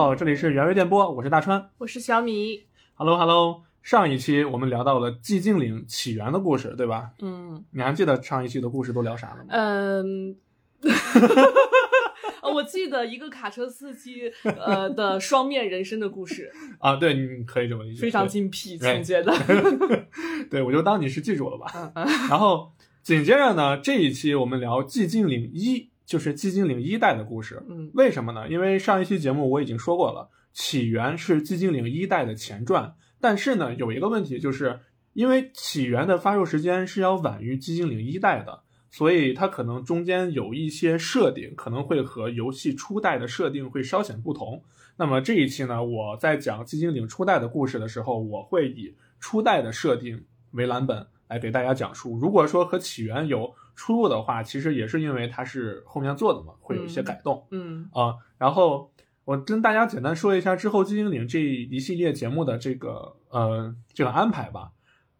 好，这里是圆月电波，我是大川。我是小米。Hello Hello，上一期我们聊到了寂静岭起源的故事，对吧？嗯你还记得上一期的故事都聊啥了吗？嗯，呃 我记得一个卡车司机呃的双面人生的故事，啊，对，你可以这么理解，非常精辟对情节的。对，我就当你是记住了吧。然后紧接着呢，这一期我们聊寂静岭一，就是寂静岭一代的故事。嗯为什么呢？因为上一期节目我已经说过了，起源是寂静岭一代的前传，但是呢，有一个问题，就是因为起源的发售时间是要晚于寂静岭一代的，所以它可能中间有一些设定可能会和游戏初代的设定会稍显不同。那么这一期呢，我在讲寂静岭初代的故事的时候，我会以初代的设定为蓝本来给大家讲述。如果说和起源有出入的话，其实也是因为它是后面做的嘛，会有一些嗯改动。嗯啊，然后我跟大家简单说一下之后寂静岭这一系列节目的这个呃这个安排吧。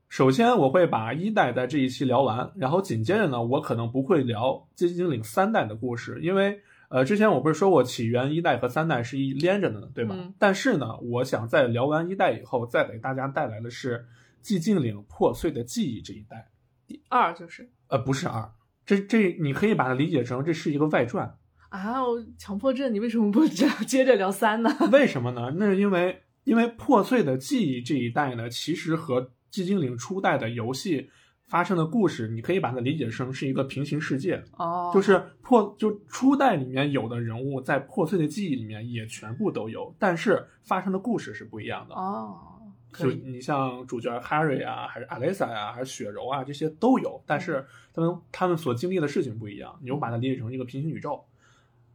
首先我会把一代在这一期聊完，然后紧接着呢，我可能不会聊寂静岭三代的故事，因为呃之前我不是说过起源一代和三代是一连着的呢，对吧？嗯但是呢，我想在聊完一代以后，再给大家带来的是寂静岭破碎的记忆这一代。第二就是呃，不是二，这这你可以把它理解成这是一个外传。啊，我强迫症，你为什么不这接着聊三呢？为什么呢？那是因为因为破碎的记忆这一代呢，其实和寂静岭初代的游戏发生的故事，你可以把它理解成是一个平行世界，哦，就是破就初代里面有的人物在破碎的记忆里面也全部都有，但是发生的故事是不一样的。哦，就你像主角 Harry 啊，还是 Alisa 啊、还是雪柔啊，这些都有，但是他们他们所经历的事情不一样，你又把它理解成一个平行宇宙。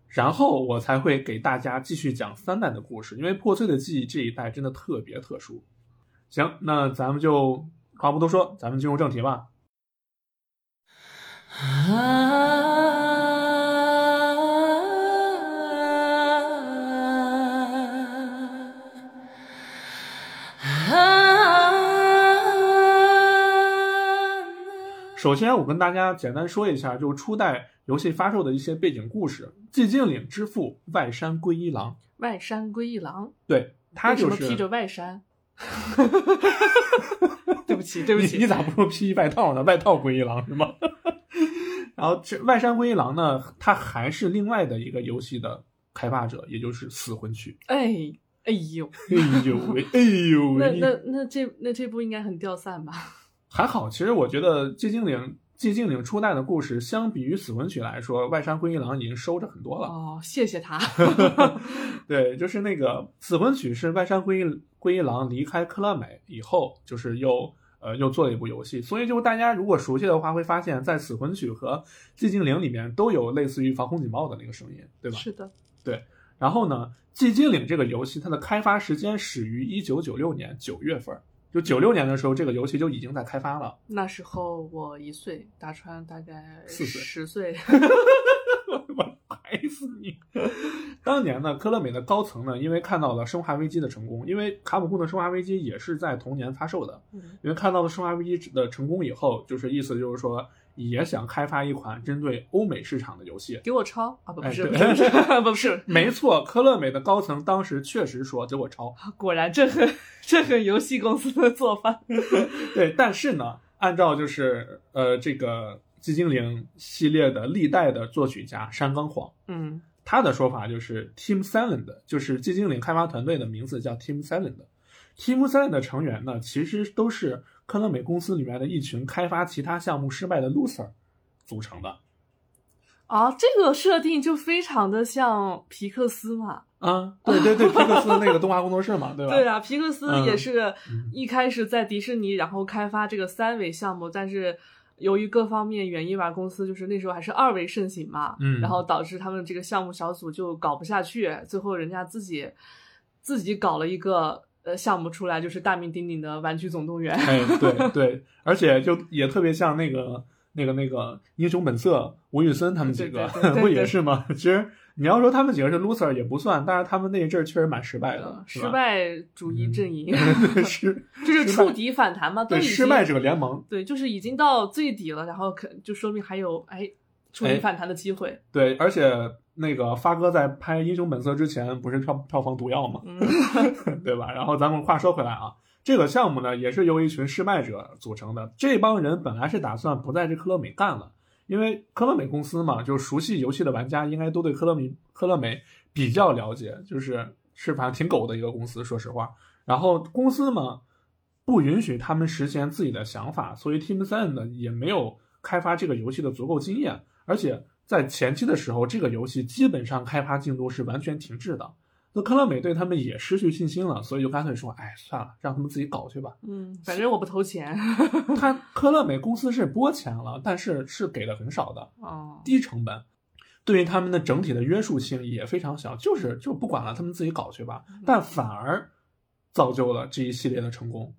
然后我才会给大家继续讲三代的故事，因为破碎的记忆这一代真的特别特殊。行，那咱们就话不多说，咱们进入正题吧。首先，我跟大家简单说一下，就是初代游戏发售的一些背景故事。寂静岭之父外山归一郎，外山归一郎，对他就是披着外衫？对不起，对不起，你你咋不说披外套呢？外套归一郎是吗？然后这外山归一郎呢，他还是另外的一个游戏的开发者，也就是死魂曲。哎哎呦，哎呦喂，哎呦喂，那那那这那这部应该很掉散吧？还好。其实我觉得寂静岭寂静岭初代的故事，相比于死魂曲来说，外山归一郎已经收着很多了。哦，谢谢他。对，就是那个死魂曲是外山归一归一郎离开科乐美以后，就是又呃又做了一部游戏，所以就大家如果熟悉的话，会发现在死魂曲和寂静岭里面都有类似于防空警报的那个声音，对吧？是的，对然后呢，寂静岭这个游戏它的开发时间始于一九九六年九月份，就九六年的时候，这个游戏就已经在开发了。那时候我一岁，大川大概四岁十岁。我拍死你！当年呢，科乐美的高层呢，因为看到了《生化危机》的成功，因为卡普空的《生化危机》也是在同年发售的，嗯因为看到了《生化危机》的成功以后，就是意思就是说，也想开发一款针对欧美市场的游戏。给我抄啊！不是对不是不是，没错，科乐美的高层当时确实说给我抄，果然这很这很游戏公司的做法。对，但是呢，按照就是呃这个寂静岭系列的历代的作曲家山冈晃，嗯他的说法就是 Team Silent，就是寂静岭开发团队的名字叫 Team Silent。Team Silent 的成员呢，其实都是科乐美公司里面的一群开发其他项目失败的 loser 组成的。啊，这个设定就非常的像皮克斯嘛。啊，对对对，皮克斯那个动画工作室嘛，对吧？对啊，皮克斯嗯也是嗯一开始在迪士尼，然后开发这个三维项目，但是由于各方面原因吧，公司就是那时候还是二维盛行嘛，嗯然后导致他们这个项目小组就搞不下去，最后人家自己自己搞了一个呃项目出来，就是大名鼎鼎的《玩具总动员》。哎，对对，而且就也特别像那个那个那个英雄本色吴宇森他们几个 不也是吗？其实你要说他们几个是 loser 也不算，但是他们那一阵儿确实蛮失败的，失败主义阵营，对失就是触底反弹嘛，对失败者联盟，对，就是已经到最底了，然后可就说明还有哎，触底反弹的机会。对，而且那个发哥在拍《英雄本色》之前不是票票房毒药吗？嗯 对吧？然后咱们话说回来啊，这个项目呢也是由一群失败者组成的。这帮人本来是打算不在这科乐美干了，因为科乐美公司嘛，就熟悉游戏的玩家应该都对科乐美科乐美比较了解，就是是反正挺狗的一个公司，说实话。然后公司嘛不允许他们实现自己的想法，所以 Team Sen 呢也没有开发这个游戏的足够经验，而且在前期的时候，这个游戏基本上开发进度是完全停滞的。那科乐美对他们也失去信心了，所以就干脆说：“哎，算了，让他们自己搞去吧。嗯，反正我不投钱。”他科乐美公司是拨钱了，但是是给的很少的，哦，低成本，对于他们的整体的约束性也非常小，就是就不管了，他们自己搞去吧。但反而造就了这一系列的成功。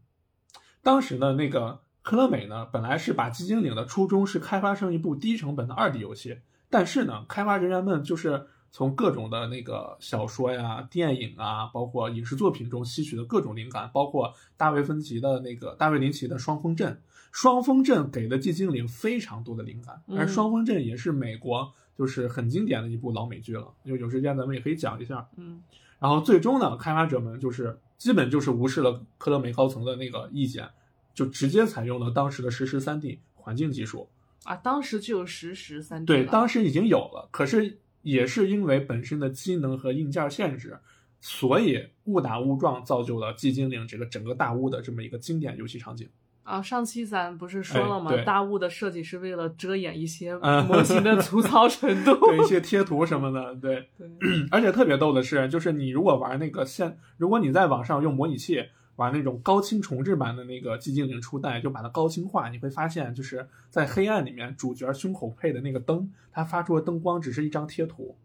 当时的那个科乐美呢，本来是把《寂静岭》的初衷是开发成一部低成本的二 D 游戏，但是呢，开发人员们就是从各种的那个小说呀、电影啊，包括影视作品中吸取的各种灵感，包括大卫芬奇的那个大卫林奇的《双峰镇》，《双峰镇》给的《寂静岭》非常多的灵感，而《嗯双峰镇》也是美国就是很经典的一部老美剧了，就有时间咱们也可以讲一下。嗯然后最终呢，开发者们就是基本就是无视了科乐美高层的那个意见，就直接采用了当时的实时三 D 环境技术。啊，当时就有实时三 D 对，当时已经有了，可是也是因为本身的机能和硬件限制，所以误打误撞造就了《寂静岭》这个整个大雾的这么一个经典游戏场景。啊，上期咱不是说了吗？大雾的设计是为了遮掩一些嗯模型的粗糙程度。对一些贴图什么的，对，对 而且特别逗的是，就是你如果玩那个现，如果你在网上用模拟器玩那种高清重置版的那个《寂静岭初代》，就把它高清化，你会发现，就是在黑暗里面，主角胸口配的那个灯，它发出的灯光只是一张贴图，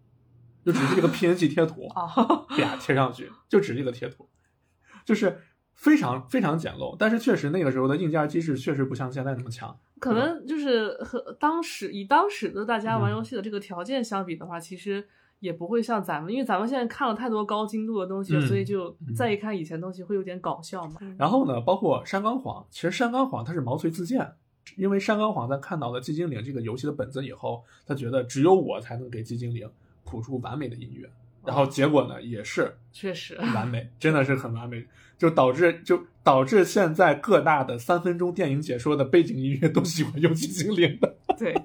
就只是一个 PNG 贴图，啊，啪贴上去，就只是一个贴图，就是非常非常简陋。但是确实那个时候的硬件机制确实不像现在那么强。可能就是和当时以当时的大家玩嗯游戏的这个条件相比的话，其实也不会像咱们，因为咱们现在看了太多高精度的东西，嗯所以就嗯再一看以前东西会有点搞笑嘛。然后呢，包括山冈晃，其实山冈晃他是毛遂自荐，因为山冈晃在看到了《寂静岭》这个游戏的本子以后，他觉得只有我才能给《寂静岭》谱出完美的音乐。然后结果呢，也是 确实，完美，真的是很完美，就导致就导致现在各大的三分钟电影解说的背景音乐都喜欢用《寂静岭》的。对，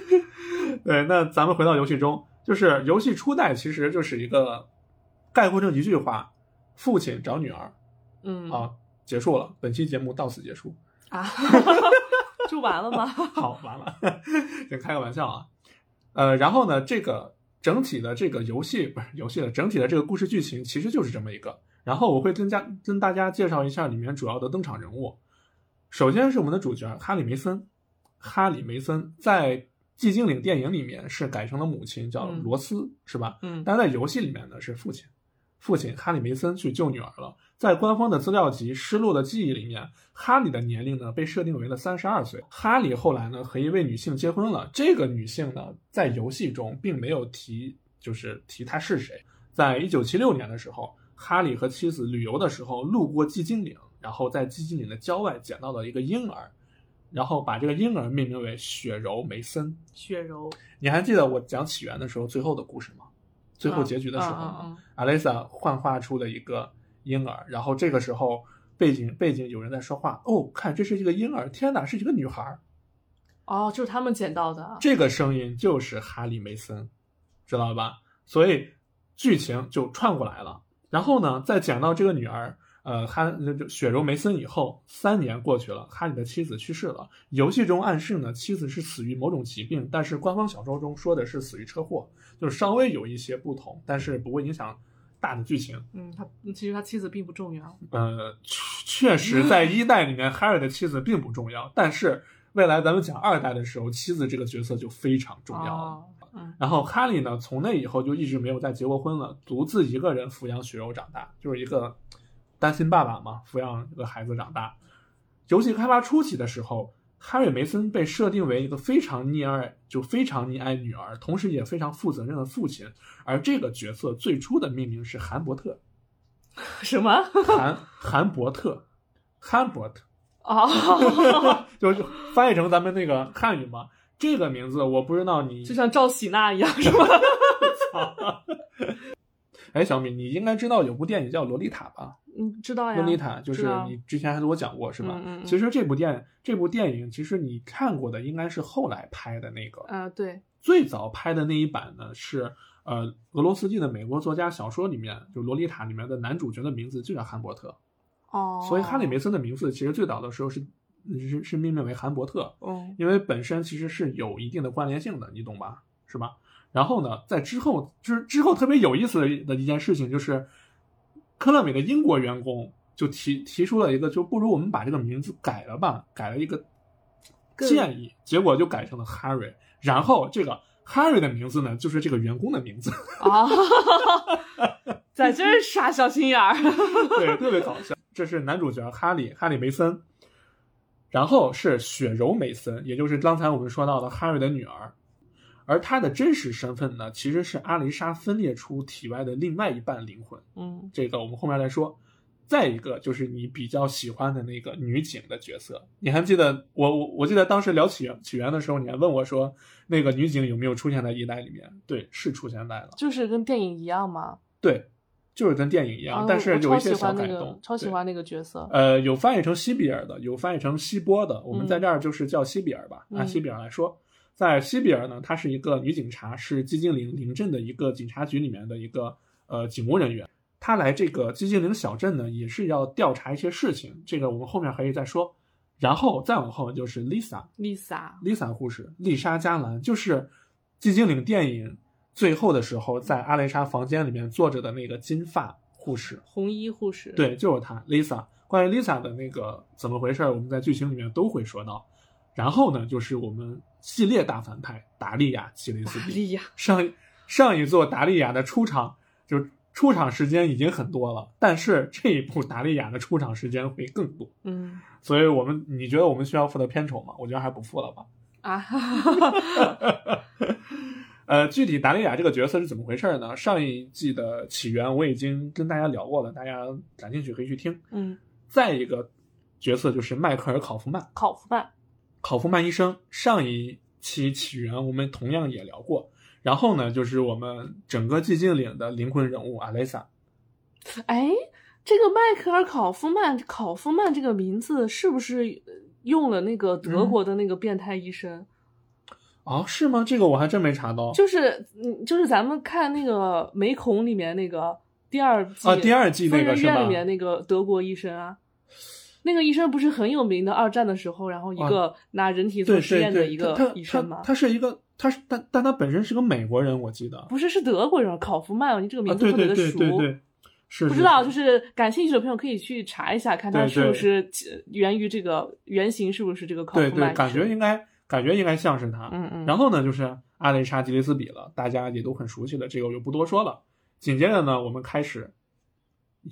对，那咱们回到游戏中，就是游戏初代其实就是一个概括成一句话：父亲找女儿嗯啊，结束了。本期节目到此结束。啊，就完了吗？好，完了，先开个玩笑啊。呃，然后呢，这个整体的这个游戏不是游戏的整体的这个故事剧情其实就是这么一个。然后我会跟家跟大家介绍一下里面主要的登场人物。首先是我们的主角哈里梅森，哈里梅森在《寂静岭》电影里面是改成了母亲，叫嗯罗斯，是吧？嗯但在游戏里面呢是父亲，父亲哈里梅森去救女儿了。在官方的资料集《失落的记忆》里面，哈里的年龄呢被设定为了三十二岁。哈里后来呢和一位女性结婚了，这个女性呢在游戏中并没有提，就是提她是谁。在一九七六年的时候，哈里和妻子旅游的时候路过寂静岭，然后在寂静岭的郊外捡到了一个婴儿，然后把这个婴儿命名为雪柔梅森。雪柔你还记得我讲起源的时候最后的故事吗？最后结局的时候吗？嗯嗯阿丽萨幻化出了一个婴儿，然后这个时候背景背景有人在说话，哦，看这是一个婴儿，天哪，是一个女孩儿，哦，就是他们捡到的。这个声音就是哈利梅森，知道吧？所以剧情就串过来了。然后呢，再讲到这个女儿，呃，哈就雪柔梅森以后，三年过去了，哈利的妻子去世了。游戏中暗示呢，妻子是死于某种疾病，但是官方小说中说的是死于车祸，就是稍微有一些不同，但是不会影响大的剧情。嗯，他其实他妻子并不重要。呃，确确实在一代里面，哈尔的妻子并不重要，但是未来咱们讲二代的时候，妻子这个角色就非常重要了。哦嗯然后哈利呢，从那以后就一直没有再结过婚了，独自一个人抚养雪柔长大，就是一个单亲爸爸嘛，抚养一个孩子长大。游戏开发初期的时候，哈瑞梅森被设定为一个非常溺爱，就非常溺爱女儿，同时也非常负责任的父亲。而这个角色最初的命名是韩伯特，什么？韩韩伯特，韩伯特，哦，就是翻译成咱们那个汉语嘛，这个名字我不知道你就像赵喜娜一样，是吧？哎，小米，你应该知道有部电影叫《洛丽塔》吧？嗯，知道呀。洛丽塔就是你之前还跟我讲过是吧？嗯其实这部电这部电影，其实你看过的应该是后来拍的那个，啊，对，最早拍的那一版呢是呃俄罗斯籍的美国作家小说里面，就《洛丽塔》里面的男主角的名字就叫汉伯特，哦，所以哈里梅森的名字其实最早的时候是是是命名为韩伯特，嗯，因为本身其实是有一定的关联性的，你懂吧？是吧？然后呢，在之后之之后特别有意思的的一件事情就是，科乐美的英国员工就提提出了一个，就不如我们把这个名字改了吧，改了一个建议，结果就改成了 Harry。然后这个 Harry 的名字呢，就是这个员工的名字，啊，在这儿耍小心眼儿，对，特别搞笑。这是男主角哈利，哈利梅森，然后是雪柔梅森，也就是刚才我们说到的 Harry 的女儿。而她的真实身份呢，其实是阿丽莎分裂出体外的另外一半灵魂。嗯，这个我们后面来说。再一个就是你比较喜欢的那个女警的角色，你还记得我我我记得当时聊起源起源的时候，你还问我说那个女警有没有出现在一代里面？对，是出现在了。就是跟电影一样吗，对，就是跟电影一样，啊但是有一些小改动。超喜欢那个角色，呃，有翻译成西比尔的，有翻译成希波的。我们嗯在这儿就是叫西比尔吧。按嗯西比尔来说，在西比尔呢，她是一个女警察，是寂静岭林镇的一个警察局里面的一个呃警务人员。她来这个寂静岭小镇呢，也是要调查一些事情，这个我们后面可以再说。然后再往后就是 Lisa，Lisa Lisa，护士，丽莎加兰，就是寂静岭电影最后的时候，在阿蕾莎房间里面坐着的那个金发护士。红衣护士，，对，就是她，Lisa。关于 Lisa 的那个怎么回事儿，我们在剧情里面都会说到。然后呢，就是我们系列大反派达利亚·吉雷斯比。达利亚，上上一座达利亚的出场，就出场时间已经很多了，但是这一部达利亚的出场时间会更多。嗯所以我们，你觉得我们需要付的片酬吗？我觉得还不付了吧。啊，呃，具体达利亚这个角色是怎么回事呢？上一季的起源我已经跟大家聊过了，大家感兴趣可以去听。嗯，再一个角色就是迈克尔·考夫曼，考夫曼，考夫曼医生。上一期起源我们同样也聊过。然后呢，就是我们整个寂静岭的灵魂人物阿蕾萨。哎，这个迈克尔·考夫曼，考夫曼这个名字是不是用了那个德国的那个变态医生？哦，是吗？这个我还真没查到。就是嗯，就是咱们看那个《美恐》里面那个第二季啊，第二季那个是吧？院里面那个德国医生啊，那个医生不是很有名的？二战的时候，然后一个拿人体做实验的一，个他医生吗他，他是一个，他是但但他本身是个美国人，我记得。不是是德国人，考夫曼，你这个啊，名字特别的对对对熟。对对，是不知道，就是是感兴趣的朋友可以去查一下，看他是不是起源于这个原型是不是这个考夫曼对对。感觉应该感觉应该像是他。嗯嗯。然后呢，就是阿雷莎·吉雷斯比了，大家也都很熟悉的，这个我就不多说了。紧接着呢，我们开始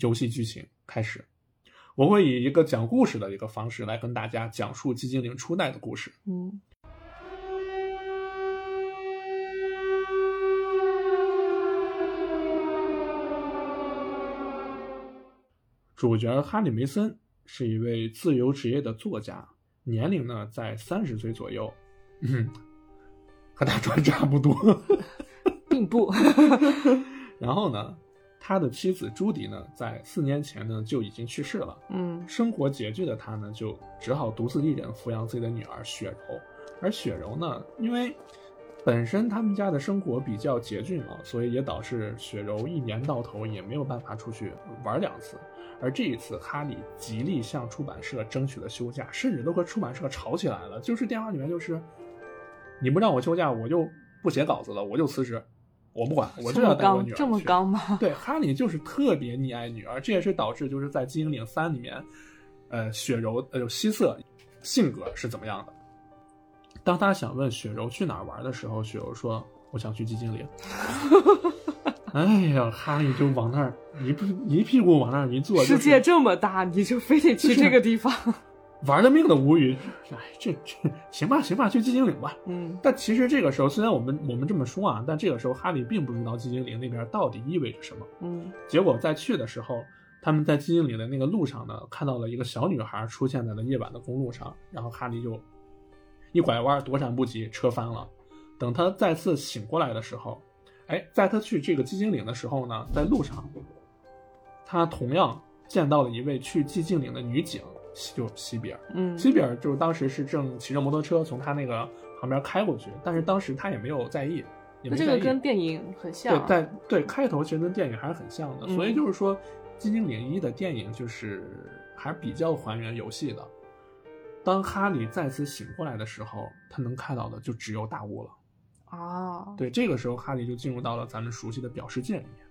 游戏剧情开始，我会以一个讲故事的一个方式来跟大家讲述寂静岭初代的故事。嗯主角哈里梅森是一位自由职业的作家，年龄呢在三十岁左右，嗯，和大专差不多。并不。然后呢，他的妻子朱迪呢，在四年前呢就已经去世了。嗯生活拮据的他呢，就只好独自一人抚养自己的女儿雪柔。而雪柔呢，因为本身他们家的生活比较拮据嘛，所以也导致雪柔一年到头也没有办法出去玩两次。而这一次，哈利极力向出版社争取了休假，甚至都和出版社吵起来了。就是电话里面就是，你不让我休假，我就不写稿子了，我就辞职，我不管，我就要带我女儿刚，这么刚吗？对，哈利就是特别溺爱女儿，这也是导致就是在《精灵三》里面，呃，雪柔呃希瑟性格是怎么样的。当他想问雪柔去哪儿玩的时候，雪柔说：“我想去寂静岭。”哎呀，哈利就往那儿一屁一屁股往那儿一坐，世界这么大，你就非得去这个地方？玩了命的无语。哎，这这行吧行吧，去寂静岭吧。嗯但其实这个时候，虽然我们我们这么说啊，但这个时候哈利并不知道寂静岭那边到底意味着什么。嗯结果在去的时候，他们在寂静岭的那个路上呢，看到了一个小女孩出现在了夜晚的公路上，然后哈利就一拐弯躲闪不及，车翻了。等他再次醒过来的时候，哎，在他去这个寂静岭的时候呢，在路上，他同样见到了一位去寂静岭的女警，就西比尔。嗯，西比尔就是当时是正骑着摩托车从他那个旁边开过去，但是当时他也没有在意，这个没在意。跟电影很像对，。在对开头其实跟电影还是很像的，嗯所以就是说，《寂静岭一》的电影就是还是比较还原游戏的。当哈利再次醒过来的时候，他能看到的就只有大雾了。啊，对，这个时候哈利就进入到了咱们熟悉的表世界里面。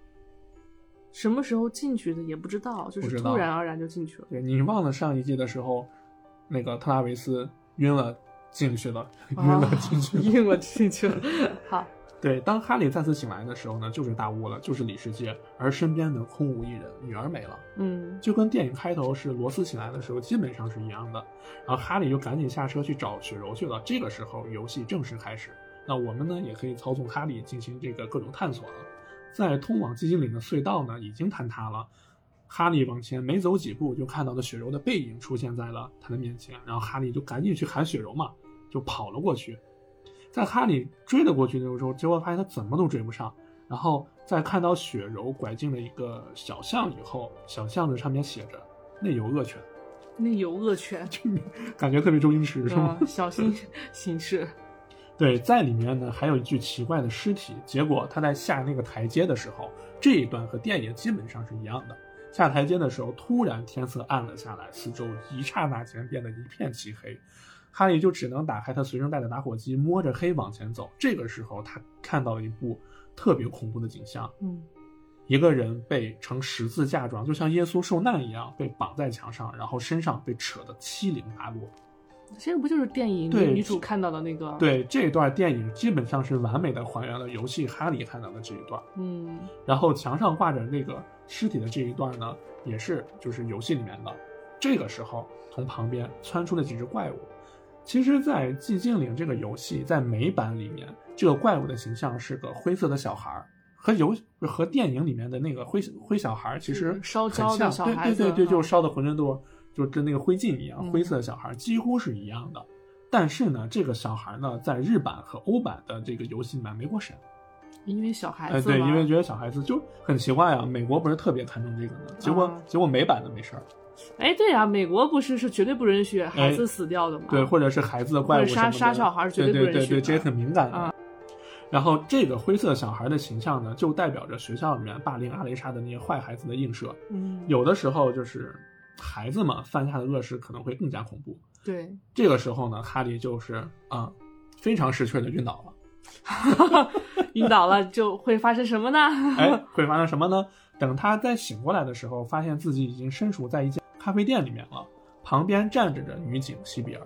什么时候进去的也不知道，就是突然而然就进去了。对你忘了上一季的时候，那个特拉维斯晕了进去了，晕了进去了。晕了进去了。好，对，当哈利再次醒来的时候呢，就是大雾了，就是里世界，而身边呢空无一人，女儿没了。嗯就跟电影开头是罗斯醒来的时候基本上是一样的。然后哈利就赶紧下车去找雪柔去了。这个时候游戏正式开始，那我们呢也可以操纵哈利进行这个各种探索了。在通往寂静岭的隧道呢已经坍塌了，哈利往前没走几步就看到了雪柔的背影出现在了他的面前，然后哈利就赶紧去喊雪柔嘛，就跑了过去。在哈利追了过去的时候，结果发现他怎么都追不上。然后在看到雪柔拐进了一个小巷以后，小巷子上面写着“内有恶犬内有恶犬，”，感觉特别周星驰是吗？嗯，小心 行事。对，在里面呢还有一具奇怪的尸体。结果他在下那个台阶的时候，这一段和电影基本上是一样的。下台阶的时候，突然天色暗了下来，四周一刹那间变得一片漆黑。哈利就只能打开他随身带的打火机，摸着黑往前走。这个时候，他看到了一部特别恐怖的景象：嗯一个人被呈十字架状，就像耶稣受难一样，被绑在墙上，然后身上被扯得七零八落。这个不就是电影对女主看到的那个？，对，这一段电影基本上是完美的还原了游戏哈利看到的这一段。嗯然后墙上挂着那个尸体的这一段呢，也是就是游戏里面的。这个时候，从旁边窜出了几只怪物。其实，在《寂静岭》这个游戏在美版里面，这个怪物的形象是个灰色的小孩儿，和游和电影里面的那个灰灰小孩儿其实烧很焦的像小孩子对对对对，就嗯烧的浑身都是就跟那个灰烬一样，嗯灰色的小孩儿几乎是一样的。但是呢，这个小孩呢，在日版和欧版的这个游戏里面没过审。因为小孩哎，对，因为觉得小孩子就很奇怪啊，美国不是特别看重这个呢，结果、啊结果美版的没事儿，哎，对呀、美国不是是绝对不允许孩哎子死掉的嘛？对，或者是孩子的怪物杀杀小孩是绝对对不允许的对对对，这也很敏感的。啊然后这个灰色小孩的形象呢，就代表着学校里面霸凌阿雷莎的那些坏孩子的映射。嗯，有的时候就是孩子们，犯下的恶事可能会更加恐怖。对，这个时候呢，哈利就是啊、非常识趣的晕倒了。晕倒了就会发生什么呢？哎，会发生什么呢？等他再醒过来的时候，发现自己已经身处在一家咖啡店里面了，旁边站着的女警西比尔。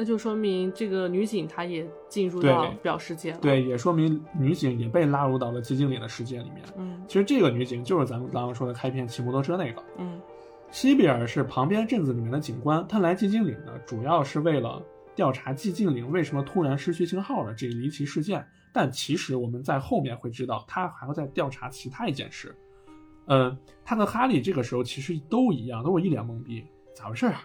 那就说明这个女警她也进入对到表世界了。，对，也说明女警也被拉入到了寂静岭的世界里面。嗯其实这个女警就是咱们刚刚说的开篇骑摩托车那个。嗯西比尔是旁边镇子里面的警官，他来寂静岭呢，主要是为了调查寂静岭为什么突然失去信号了这一离奇事件。但其实我们在后面会知道，他还要再调查其他一件事。呃，他和哈利这个时候其实都一样，都是一脸懵逼，咋回事啊？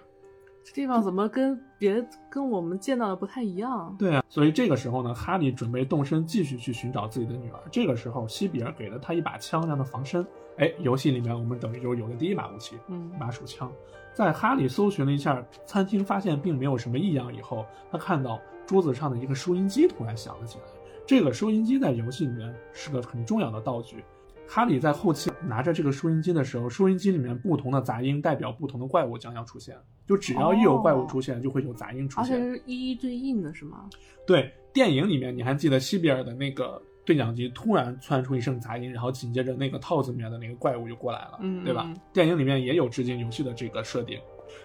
这地方怎么跟别跟我们见到的不太一样？对啊，所以这个时候呢，哈利准备动身继续去寻找自己的女儿。这个时候，西比尔给了他一把枪让他防身。哎，游戏里面我们等于就有了第一把武器，嗯一把手枪。在哈利搜寻了一下餐厅，发现并没有什么异样以后，他看到桌子上的一个收音机突然响了起来。这个收音机在游戏里面是个很重要的道具。哈利在后期拿着这个收音机的时候，收音机里面不同的杂音代表不同的怪物将要出现。就只要一有怪物出现，就会有杂音出现而且现。是一一对应的是吗？对，电影里面你还记得西比尔的那个对讲机突然窜出一声杂音，然后紧接着那个套子里面的那个怪物就过来了，嗯对吧嗯？电影里面也有致敬游戏的这个设定。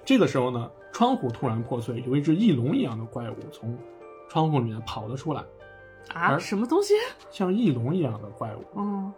这个时候呢，窗户突然破碎，有一只翼龙一样的怪物从窗户里面跑了出来，啊，什么东西？像翼龙一样的怪物，嗯，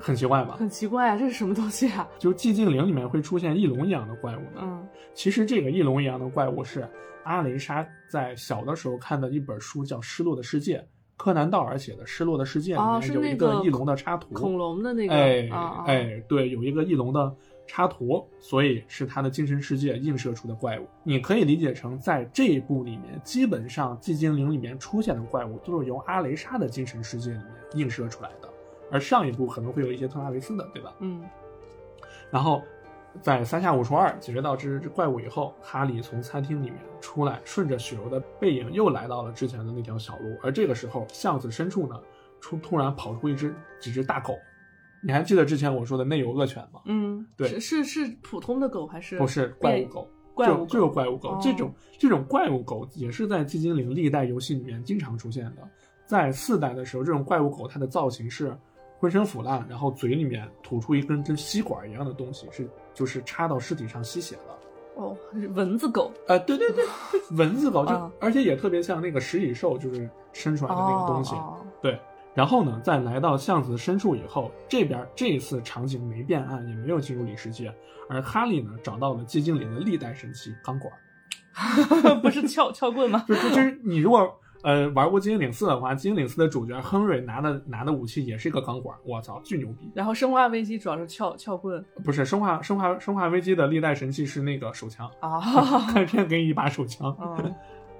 很奇怪吧？很奇怪啊，这是什么东西啊？就寂静岭里面会出现翼龙一样的怪物呢？嗯其实这个翼龙一样的怪物是阿雷莎在小的时候看的一本书，叫《失落的世界》，柯南道尔写的《失落的世界》哦里面有一个翼龙的插图。恐龙的那个，哎哎，对，有一个翼龙的插图，所以是他的精神世界映射出的怪物。你可以理解成，在这一部里面，基本上寂静岭里面出现的怪物都是由阿雷莎的精神世界里面映射出来的，而上一部可能会有一些特拉维斯的，对吧？嗯然后在三下五除二解决到这只怪物以后，哈利从餐厅里面出来，顺着雪柔的背影又来到了之前的那条小路。而这个时候，巷子深处呢，出突然跑出一只几只大狗。你还记得之前我说的内有恶犬吗？嗯，对是是是普通的狗还是不是怪物狗，怪物就就有怪物狗。哦这种这种怪物狗也是在寂静岭历代游戏里面经常出现的。在四代的时候，这种怪物狗它的造型是浑身腐烂，然后嘴里面吐出一根跟吸管一样的东西，是就是插到尸体上吸血了。哦是蚊子狗呃，对对对，蚊子狗就、啊而且也特别像那个食蚁兽，就是伸出来的那个东西。对，然后呢，在来到巷子深处以后，这边这一次场景没变暗，也没有进入里世界，而哈利呢找到了寂静岭的历代神器钢管。不是撬撬棍吗？就是就是你如果呃玩过《寂静岭四》的话，《寂静岭四》的主角亨瑞拿的拿的武器也是一个钢管，我操，巨牛逼！然后生化危机主要是撬撬棍不是生化生化生化危机的历代神器是那个手枪，啊，开篇给你一把手枪。嗯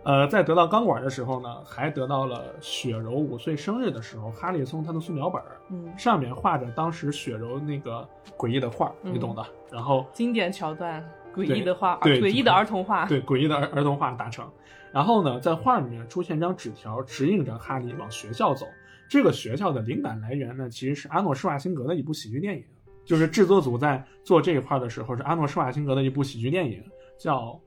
呃，在得到钢管的时候呢，还得到了雪柔五岁生日的时候，哈利送他的素描本儿，嗯，上面画着当时雪柔那个诡异的画，嗯你懂的。然后经典桥段，诡异的画，对诡异的儿童画，对诡异的儿儿童画达成。然后呢，在画里面出现一张纸条，指引着哈利往学校走。这个学校的灵感来源呢，其实是阿诺施瓦辛格的一部喜剧电影。就是制作组在做这一块的时候，是阿诺施瓦辛格的一部喜剧电影，叫，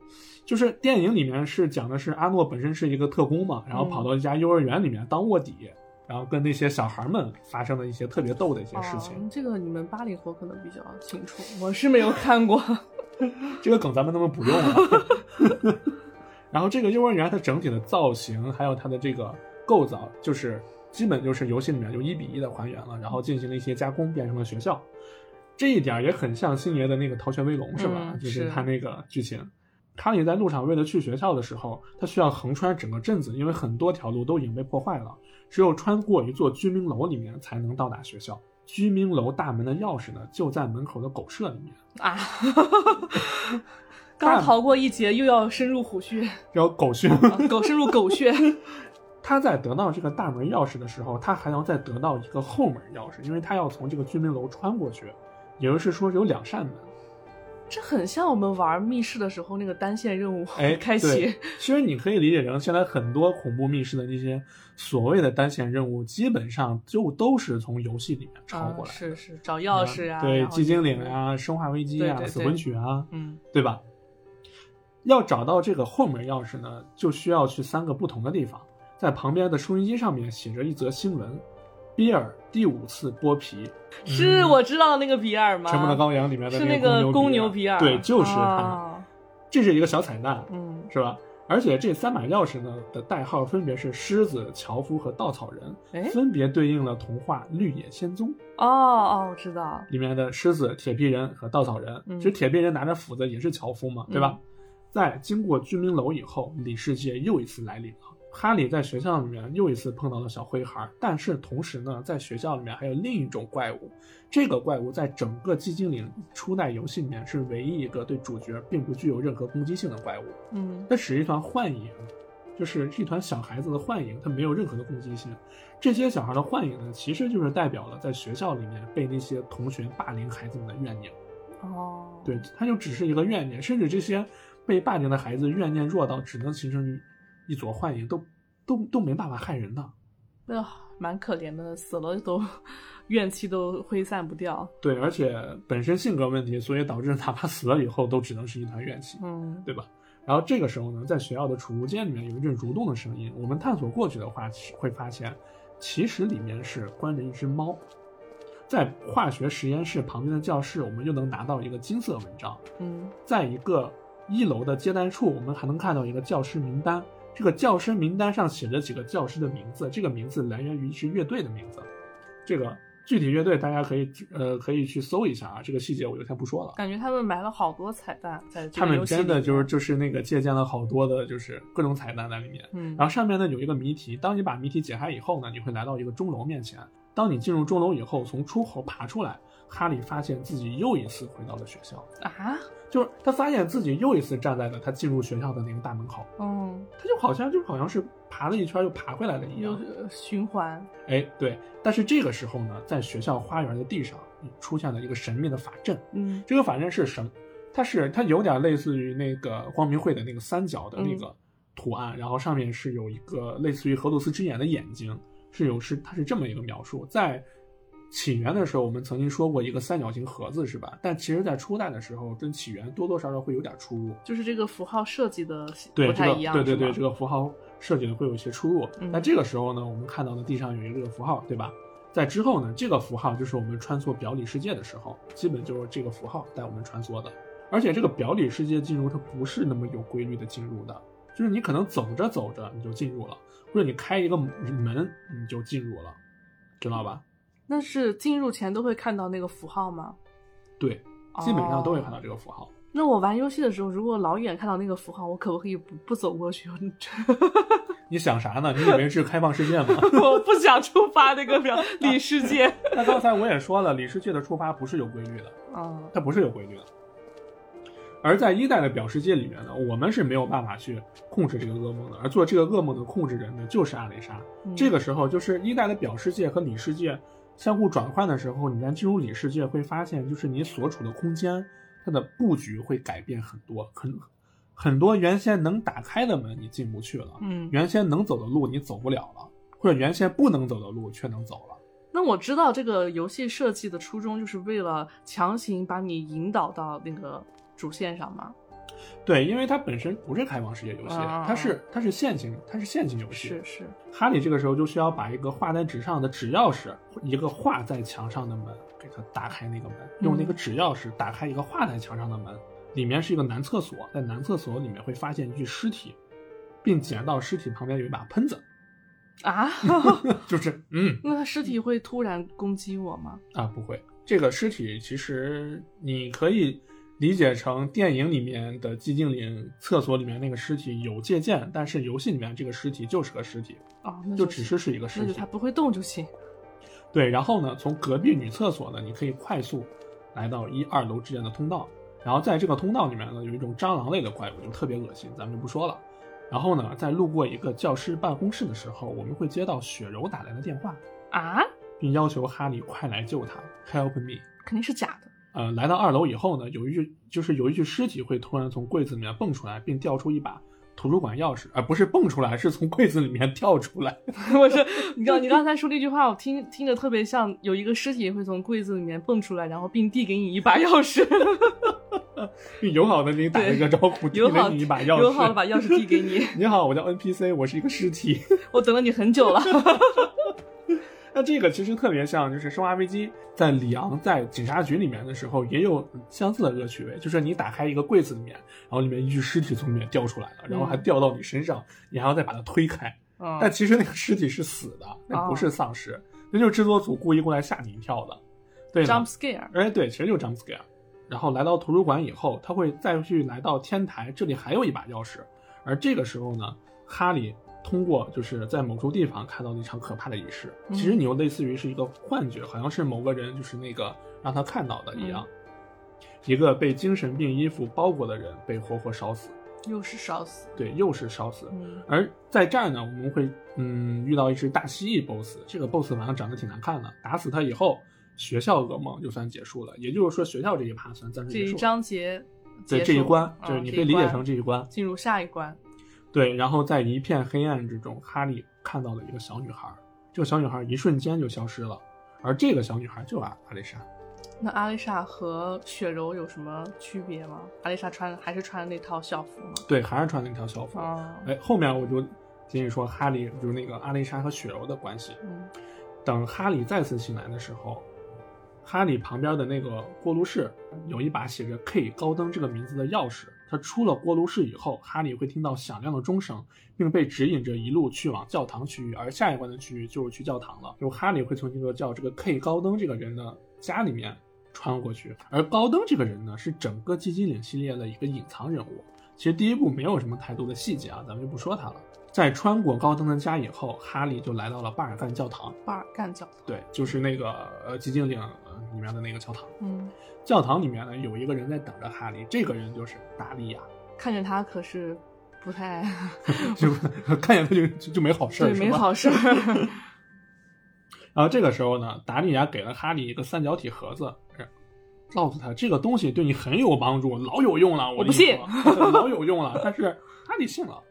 就是电影里面是讲的是阿诺本身是一个特工嘛，然后跑到一家幼儿园里面当卧底，然后跟那些小孩们发生了一些特别逗的一些事情。哦。这个你们八零后可能比较清楚，我是没有看过。这个梗咱们能不能不用了？然后这个幼儿园它整体的造型，还有它的这个构造，就是基本就是游戏里面就一比一的还原了，然后进行了一些加工，变成了学校。这一点也很像星爷的那个《逃学威龙》，是吧？嗯就是他那个剧情。卡里在路上为了去学校的时候，他需要横穿整个镇子，因为很多条路都已经被破坏了，只有穿过一座居民楼里面才能到达学校。居民楼大门的钥匙呢，就在门口的狗舍里面。啊，刚逃过一劫，又要深入虎穴，然后狗穴，啊狗深入狗穴。他在得到这个大门钥匙的时候，他还要再得到一个后门钥匙，因为他要从这个居民楼穿过去，也就是说有两扇门。这很像我们玩密室的时候那个单线任务哎，开启对。其实你可以理解成，现在很多恐怖密室的那些所谓的单线任务，基本上就都是从游戏里面抄啊过，来的。是是，找钥匙呀、对，寂静岭啊、生化危机啊、对对对死魂曲啊，嗯对吧？要找到这个后门钥匙呢，就需要去三个不同的地方。在旁边的收音机上面写着一则新闻：比尔第五次剥皮，是我知道那个比尔吗？沉默的羔羊里面的是那个公牛牛比尔，对，就是他。啊这是一个小彩蛋，嗯是吧？而且这三把钥匙呢的代号分别是狮子、樵夫和稻草哎人，分别对应了童话《绿野仙踪》哦哦，我知道，里面的狮子、铁皮人和稻草人。嗯其实铁皮人拿着斧子也是樵夫嘛，对吧？在经过居民楼以后，里世界又一次来临了。哈利在学校里面又一次碰到了小灰孩，但是同时呢，在学校里面还有另一种怪物。这个怪物在整个寂静岭初代游戏里面是唯一一个对主角并不具有任何攻击性的怪物。嗯它是一团幻影，就是一团小孩子的幻影，它没有任何的攻击性。这些小孩的幻影呢，其实就是代表了在学校里面被那些同学霸凌孩子们的怨念。哦，对，它就只是一个怨念，甚至这些被霸凌的孩子怨念弱到只能形成一一撮幻影，都都都没办法害人的。那哎蛮可怜的，死了都怨气都挥散不掉。对，而且本身性格问题，所以导致哪怕死了以后，都只能是一团怨气。嗯对吧？然后这个时候呢，在学校的储物间里面有一阵蠕动的声音，我们探索过去的话，会发现，其实里面是关着一只猫。在化学实验室旁边的教室，我们又能拿到一个金色文章。嗯在一个一楼的接待处，我们还能看到一个教师名单。这个教师名单上写着几个教师的名字，这个名字来源于一支乐队的名字。这个具体乐队大家可以呃可以去搜一下啊，这个细节我就先不说了。感觉他们埋了好多彩蛋在这他们真的就是就是那个借鉴了好多的，就是各种彩蛋在里面。嗯，然后上面呢有一个谜题，当你把谜题解开以后呢，你会来到一个钟楼面前。当你进入钟楼以后，从出口爬出来，哈利发现自己又一次回到了学校，啊，就是他发现自己又一次站在了他进入学校的那个大门口，嗯，他就好像就好像是爬了一圈又爬回来了一样。呃循环，哎，对，但是这个时候呢，在学校花园的地上出现了一个神秘的法阵，嗯这个法阵是什么？它是它有点类似于那个光明会的那个三角的那个图案，然后上面是有一个类似于荷鲁斯之眼的眼睛，是有是它是这么一个描述。在起源的时候，我们曾经说过一个三角形盒子是吧？但其实，在初代的时候，跟起源多多少少会有点出入。就是这个符号设计的对，这个不太一样，对对对，这个符号设计的会有一些出入。嗯那这个时候呢，我们看到的地上有一个符号，对吧？在之后呢，这个符号就是我们穿梭表里世界的时候，基本就是这个符号带我们穿梭的。而且这个表里世界进入它不是那么有规律的进入的，就是你可能走着走着你就进入了，或者你开一个门你就进入了，知道吧？那是进入前都会看到那个符号吗？对，基本上都会看到。这个符号。那我玩游戏的时候，如果老远看到那个符号，我可不可以不不走过去？你想啥呢？你以为是开放世界吗？我不想触发那个表里世界。那刚才我也说了，里世界的触发不是有规律的。嗯它不是有规律的。而在一代的表世界里面呢，我们是没有办法去控制这个噩梦的，而做这个噩梦的控制人呢，就是阿蕾莎。嗯这个时候，就是一代的表世界和里世界相互转换的时候，你在进入里世界会发现，就是你所处的空间，它的布局会改变很多，很很多原先能打开的门你进不去了，嗯，原先能走的路你走不了了，或者原先不能走的路却能走了。那我知道这个游戏设计的初衷就是为了强行把你引导到那个主线上嘛。对，因为它本身不是开放世界游戏，啊它是它是线性，它是线性游戏。是是，哈利这个时候就需要把一个画在纸上的纸钥匙，一个画在墙上的门，给它打开那个门，用那个纸钥匙打开一个画在墙上的门，里面是一个男厕所，在男厕所里面会发现一具尸体，并捡到尸体旁边有一把喷子，啊，就是嗯。那他尸体会突然攻击我吗？啊不会，这个尸体其实你可以理解成电影里面的寂静岭厕所里面那个尸体有借鉴，但是游戏里面这个尸体就是个尸体，哦，那就只是是一个尸体那就他。不会动就行。对，然后呢，从隔壁女厕所呢，你可以快速来到一二楼之间的通道，然后在这个通道里面呢，有一种蟑螂类的怪物，就特别恶心，咱们就不说了。然后呢，在路过一个教师办公室的时候，我们会接到雪柔打来的电话，啊，并要求哈利快来救他，Help me。肯定是假的。呃，来到二楼以后呢，有一具就是有一具尸体会突然从柜子里面蹦出来，并掉出一把图书馆钥匙，而、不是蹦出来，是从柜子里面 跳出来。我是你刚你刚才说那句话，我听听着特别像有一个尸体会从柜子里面蹦出来，然后并递给你一把钥匙，并友好的给你打了一个招呼，递友好了你一把钥匙。友好的把钥匙递给你。你好，我叫 NPC，我是一个尸体。我等了你很久了。那这个其实特别像，就是《生化危机》在里昂在警察局里面的时候，也有相似的恶趣味，就是你打开一个柜子里面，然后里面一具尸体从里面掉出来了，然后还掉到你身上，你还要再把它推开。嗯但其实那个尸体是死的，那不是丧尸，那就是制作组故意过来吓你一跳的。对，jump scare。哎，对，其实就是 jump scare。然后来到图书馆以后，他会再去来到天台，这里还有一把钥匙。而这个时候呢，哈利通过就是在某处地方看到了一场可怕的仪式。嗯其实你又类似于是一个幻觉，好像是某个人就是那个让他看到的一样。一个被精神病衣服包裹的人被活活烧死，又是烧死。对，又是烧死。嗯而在这儿呢，我们会嗯遇到一只大蜥蜴 BOSS，这个 BOSS 好像长得挺难看的。打死他以后，学校噩梦就算结束了，也就是说学校这一趴算暂时结束这一。章节对这一关，就是嗯你可以理解成这一关。进入下一关。对，然后在一片黑暗之中，哈利看到了一个小女孩，这个小女孩一瞬间就消失了，而这个小女孩就是阿阿丽莎。那阿丽莎和雪柔有什么区别吗？阿丽莎穿还是穿那套校服吗？对，还是穿那条校服。哦，哎，后面我就仅仅说哈利就是那个阿丽莎和雪柔的关系。嗯等哈利再次醒来的时候，哈利旁边的那个锅炉室有一把写着 K 高登这个名字的钥匙。他出了锅炉室以后，哈利会听到响亮的钟声，并被指引着一路去往教堂区域，而下一关的区域就是去教堂了。就哈利会从这个叫这个 K 高登这个人的家里面穿过去，而高登这个人呢，是整个寂静岭系列的一个隐藏人物。其实第一部没有什么太多的细节啊，咱们就不说他了。在穿过高登的家以后，哈利就来到了巴尔干教堂。巴尔干教堂。对，就是那个呃寂静岭呃里面的那个教堂。嗯，教堂里面呢有一个人在等着哈利，这个人就是达利亚，看见他可是不太 就看见他就就就没好事儿，对，没好事儿。然后这个时候呢，达利亚给了哈利一个三角体盒子，告诉他这个东西对你很有帮助，老有用了。我我不信老有用了。但是哈利信了，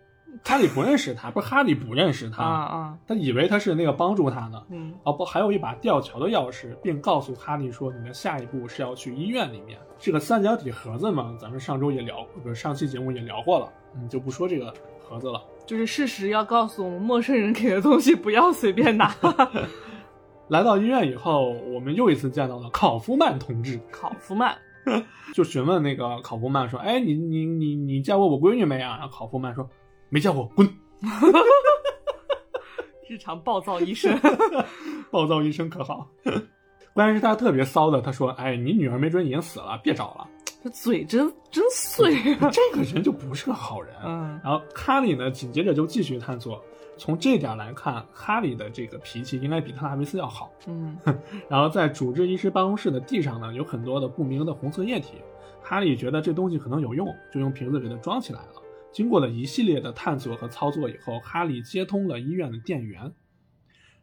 哈利不认识他，不是哈利不认识他，啊啊，他以为他是那个帮助他呢。嗯哦不，还有一把吊桥的钥匙，并告诉哈利说，你的下一步是要去医院里面。这个三角体盒子嘛，咱们上周也聊，不是上期节目也聊过了，嗯，就不说这个盒子了。就是事实要告诉我们，陌生人给的东西不要随便拿。来到医院以后，我们又一次见到了考夫曼同志，考夫曼，就询问那个考夫曼说：“哎，你你你你见过我闺女没啊？”然后考夫曼说：“没见过，滚。日常暴躁医生。”暴躁医生可好？关键是他特别骚的，他说：“哎，你女儿没准已经死了，别找了。这嘴真真碎。啊这个人就不是个好人。嗯然后哈利呢，紧接着就继续探索。从这点来看，哈利的这个脾气应该比特拉维斯要好。嗯 然后在主治医师办公室的地上呢，有很多的不明的红色液体。哈利觉得这东西可能有用，就用瓶子给它装起来了。经过了一系列的探索和操作以后，哈利接通了医院的电源，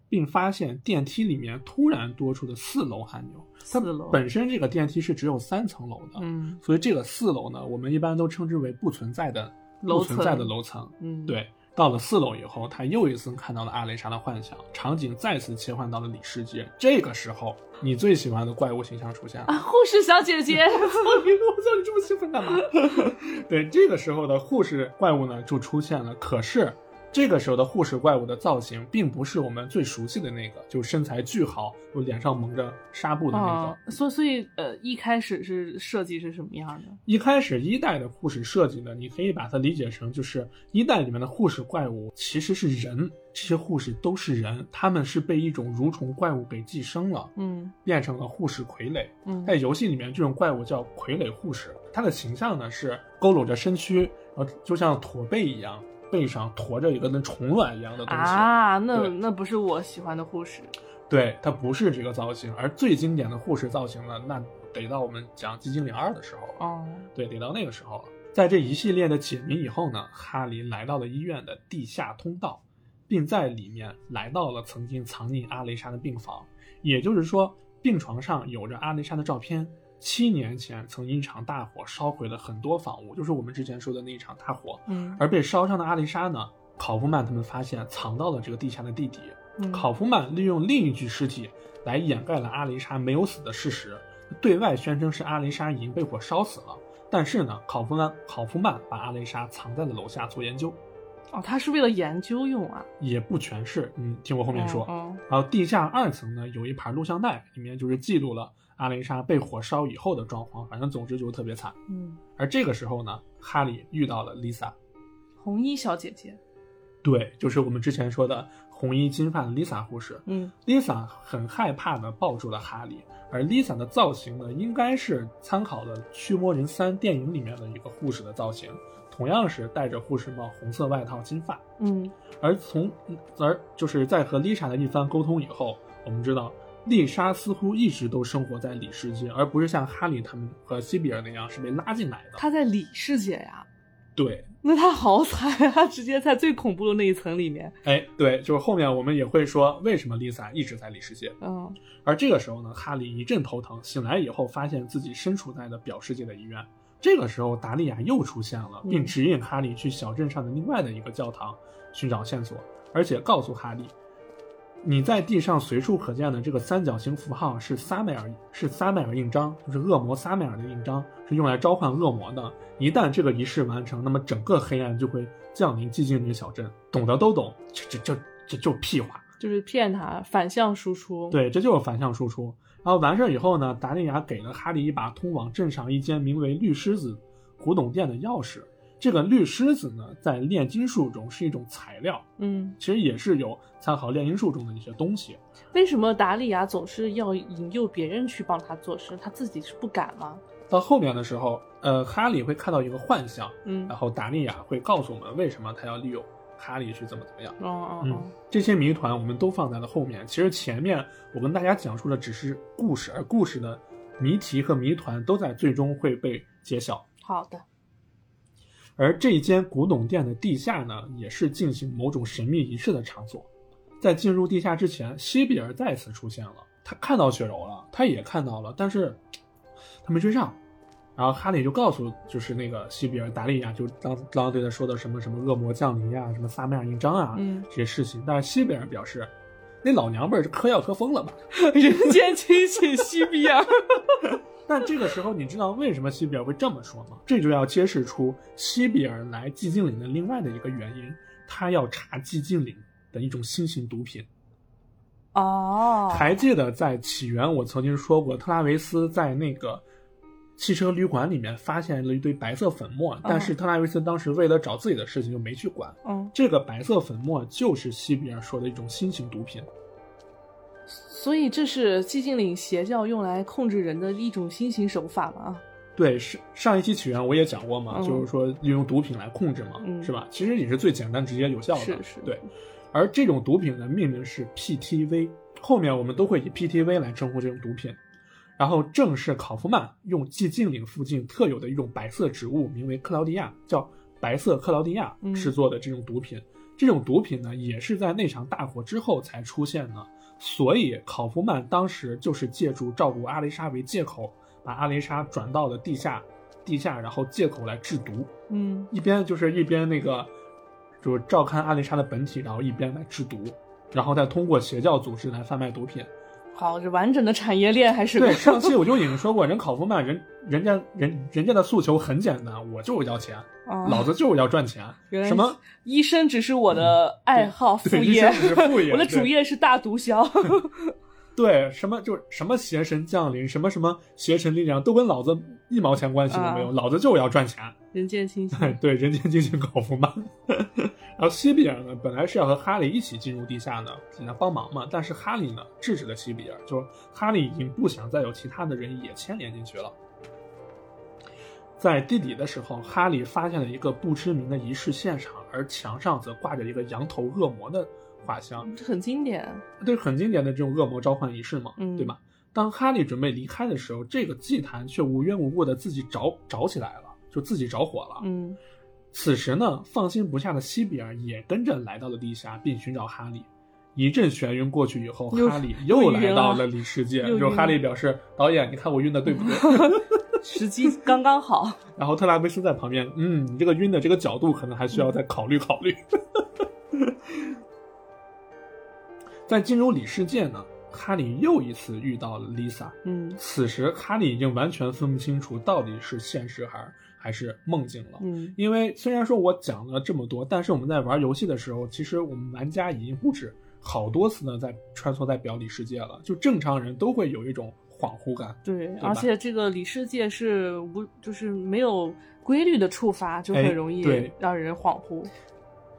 并发现电梯里面突然多出了四楼按钮。它四楼本身这个电梯是只有三层楼的，嗯所以这个四楼呢，我们一般都称之为不存在的楼不存在的层楼层。嗯，，对，到了四楼以后，他又一次看到了阿雷莎的幻想，场景再次切换到了里世界。这个时候，你最喜欢的怪物形象出现了。啊，护士小姐姐。我操！你这么兴奋干嘛？对，这个时候的护士怪物呢就出现了。可是这个时候的护士怪物的造型并不是我们最熟悉的那个，就身材巨好，就脸上蒙着纱布的那个。哦，所以所以呃，一开始是设计是什么样的？一开始一代的护士设计呢，你可以把它理解成就是一代里面的护士怪物其实是人，这些护士都是人，他们是被一种蠕虫怪物给寄生了，嗯变成了护士傀儡。嗯在游戏里面，这种怪物叫傀儡护士，它的形象呢是佝偻着身躯，然后就像驼背一样，背上驮着一个跟虫卵一样的东西。啊，那那不是我喜欢的护士。对，它不是这个造型，而最经典的护士造型呢，那得到我们讲《寂静岭二》的时候了。哦，对，得到那个时候了。在这一系列的解谜以后呢，哈利来到了医院的地下通道，并在里面来到了曾经藏匿阿雷莎的病房。也就是说，病床上有着阿雷莎的照片。七年前，曾因一场大火烧毁了很多房屋，就是我们之前说的那一场大火。嗯而被烧伤的阿丽莎呢，考夫曼他们发现藏到了这个地下的地底。嗯考夫曼利用另一具尸体来掩盖了阿丽莎没有死的事实，对外宣称是阿丽莎已经被火烧死了。但是呢，考夫曼考夫曼把阿丽莎藏在了楼下做研究，哦，他是为了研究用啊。也不全是。嗯，听我后面说。哦，然后地下二层呢有一盘录像带，里面就是记录了阿丽莎被火烧以后的状况，反正总之就特别惨。嗯，而这个时候呢，哈利遇到了 Lisa，红衣小姐姐。对，就是我们之前说的红衣金发的 Lisa 护士。嗯 Lisa 很害怕的抱住了哈利，而 Lisa 的造型呢，应该是参考了《驱魔人三》电影里面的一个护士的造型，同样是戴着护士帽、红色外套、金发。嗯而从而就是在和丽莎的一番沟通以后，我们知道丽莎似乎一直都生活在里世界，而不是像哈利他们和西比尔那样是被拉进来的。他在里世界呀。对，那他好惨啊！她直接在最恐怖的那一层里面。哎，对，就是后面我们也会说为什么丽莎一直在里世界。嗯而这个时候呢，哈利一阵头疼，醒来以后发现自己身处在了表世界的医院。这个时候，达利亚又出现了，并嗯指引哈利去小镇上的另外的一个教堂寻找线索，而且告诉哈利，你在地上随处可见的这个三角形符号是撒麦尔，是撒麦尔印章，就是恶魔撒麦尔的印章，是用来召唤恶魔的。一旦这个仪式完成，那么整个黑暗就会降临寂静岭小镇。懂的都懂，这这这这就屁话。就是骗他，反向输出。，对，这就是反向输出。然后完事儿以后呢，达利亚给了哈利一把通往镇上一间名为绿狮子古董店的钥匙。这个绿狮子呢，在炼金术中是一种材料，嗯，其实也是有参考炼金术中的一些东西。为什么达利亚总是要引诱别人去帮他做事，他自己是不敢吗？到后面的时候，呃，哈利会看到一个幻象，嗯然后达利亚会告诉我们为什么他要利用哈利去怎么怎么样。哦哦嗯哦，，这些谜团我们都放在了后面。其实前面我跟大家讲述的只是故事，而故事的谜题和谜团都在最终会被揭晓。好的，而这一间古董店的地下呢，也是进行某种神秘仪式的场所。在进入地下之前，西比尔再次出现了。他看到雪柔了，他也看到了，但是他没追上。然后哈利就告诉，就是那个西比尔达利亚，就刚刚刚对他说的什么什么恶魔降临啊、什么萨梅尔印章啊，嗯这些事情。但是西比尔表示，那老娘们儿是嗑药嗑疯了吧？人间清醒西比尔。但这个时候，你知道为什么西比尔会这么说吗？这就要揭示出西比尔来寂静岭的另外的一个原因，他要查寂静岭的一种新型毒品。哦，还记得在起源，我曾经说过，特拉维斯在那个汽车旅馆里面发现了一堆白色粉末，但是特拉维斯当时为了找自己的事情就没去管。嗯，这个白色粉末就是西比尔说的一种新型毒品。所以这是寂静岭邪教用来控制人的一种新型手法嘛？对，是上一期起源我也讲过嘛，嗯就是说利用毒品来控制嘛，嗯是吧？其实也是最简单、直接、有效的。是是对。而这种毒品的命名是 PTV，后面我们都会以 PTV 来称呼这种毒品。然后正是考夫曼用寂静岭附近特有的一种白色植物，名为克劳迪亚，叫白色克劳迪亚嗯制作的这种毒品。这种毒品呢，也是在那场大火之后才出现的。所以考夫曼当时就是借助照顾阿雷莎为借口，把阿雷莎转到了地下，地下，然后借口来制毒，嗯，一边就是一边那个，就是照看阿雷莎的本体，然后一边来制毒，然后再通过邪教组织来贩卖毒品。好，这完整的产业链还是对，上期我就已经说过，人考夫曼人人家人人家的诉求很简单，我就是要钱，啊老子就是要赚钱，什么医生只是我的爱好副业生，只是副 业，我的主业是大毒枭。对，什么就是什么邪神降临，什么什么邪神力量，都跟老子一毛钱关系都没有，啊老子就是要赚钱。人间清醒。对，人间清醒考夫曼。然后西比尔呢，本来是要和哈利一起进入地下呢，请他帮忙嘛。但是哈利呢，制止了西比尔，就是哈利已经不想再有其他的人也牵连进去了。在地底的时候，哈利发现了一个不知名的仪式现场，而墙上则挂着一个羊头恶魔的画像，这很经典。对，很经典的这种恶魔召唤仪式嘛，嗯对吧？当哈利准备离开的时候，这个祭坛却无缘无故的自己着着起来了，就自己着火了。嗯，此时呢，放心不下的西比尔也跟着来到了地下，并寻找哈利。一阵眩晕过去以后，哈利又来到了里世界。就哈利表示：“导演，你看我晕的对不对 时机刚刚好。？”然后特拉维斯在旁边：“嗯，你这个晕的这个角度可能还需要再考虑考虑。”在进入里世界呢，哈利又一次遇到了 Lisa。嗯此时，哈利已经完全分不清楚到底是现实还还是梦境了。嗯因为虽然说我讲了这么多，但是我们在玩游戏的时候，其实我们玩家已经不止好多次呢在穿梭在表里世界了。就正常人都会有一种恍惚感。对，吧而且这个里世界是无，就是没有规律的触发，就哎很容易让人恍惚。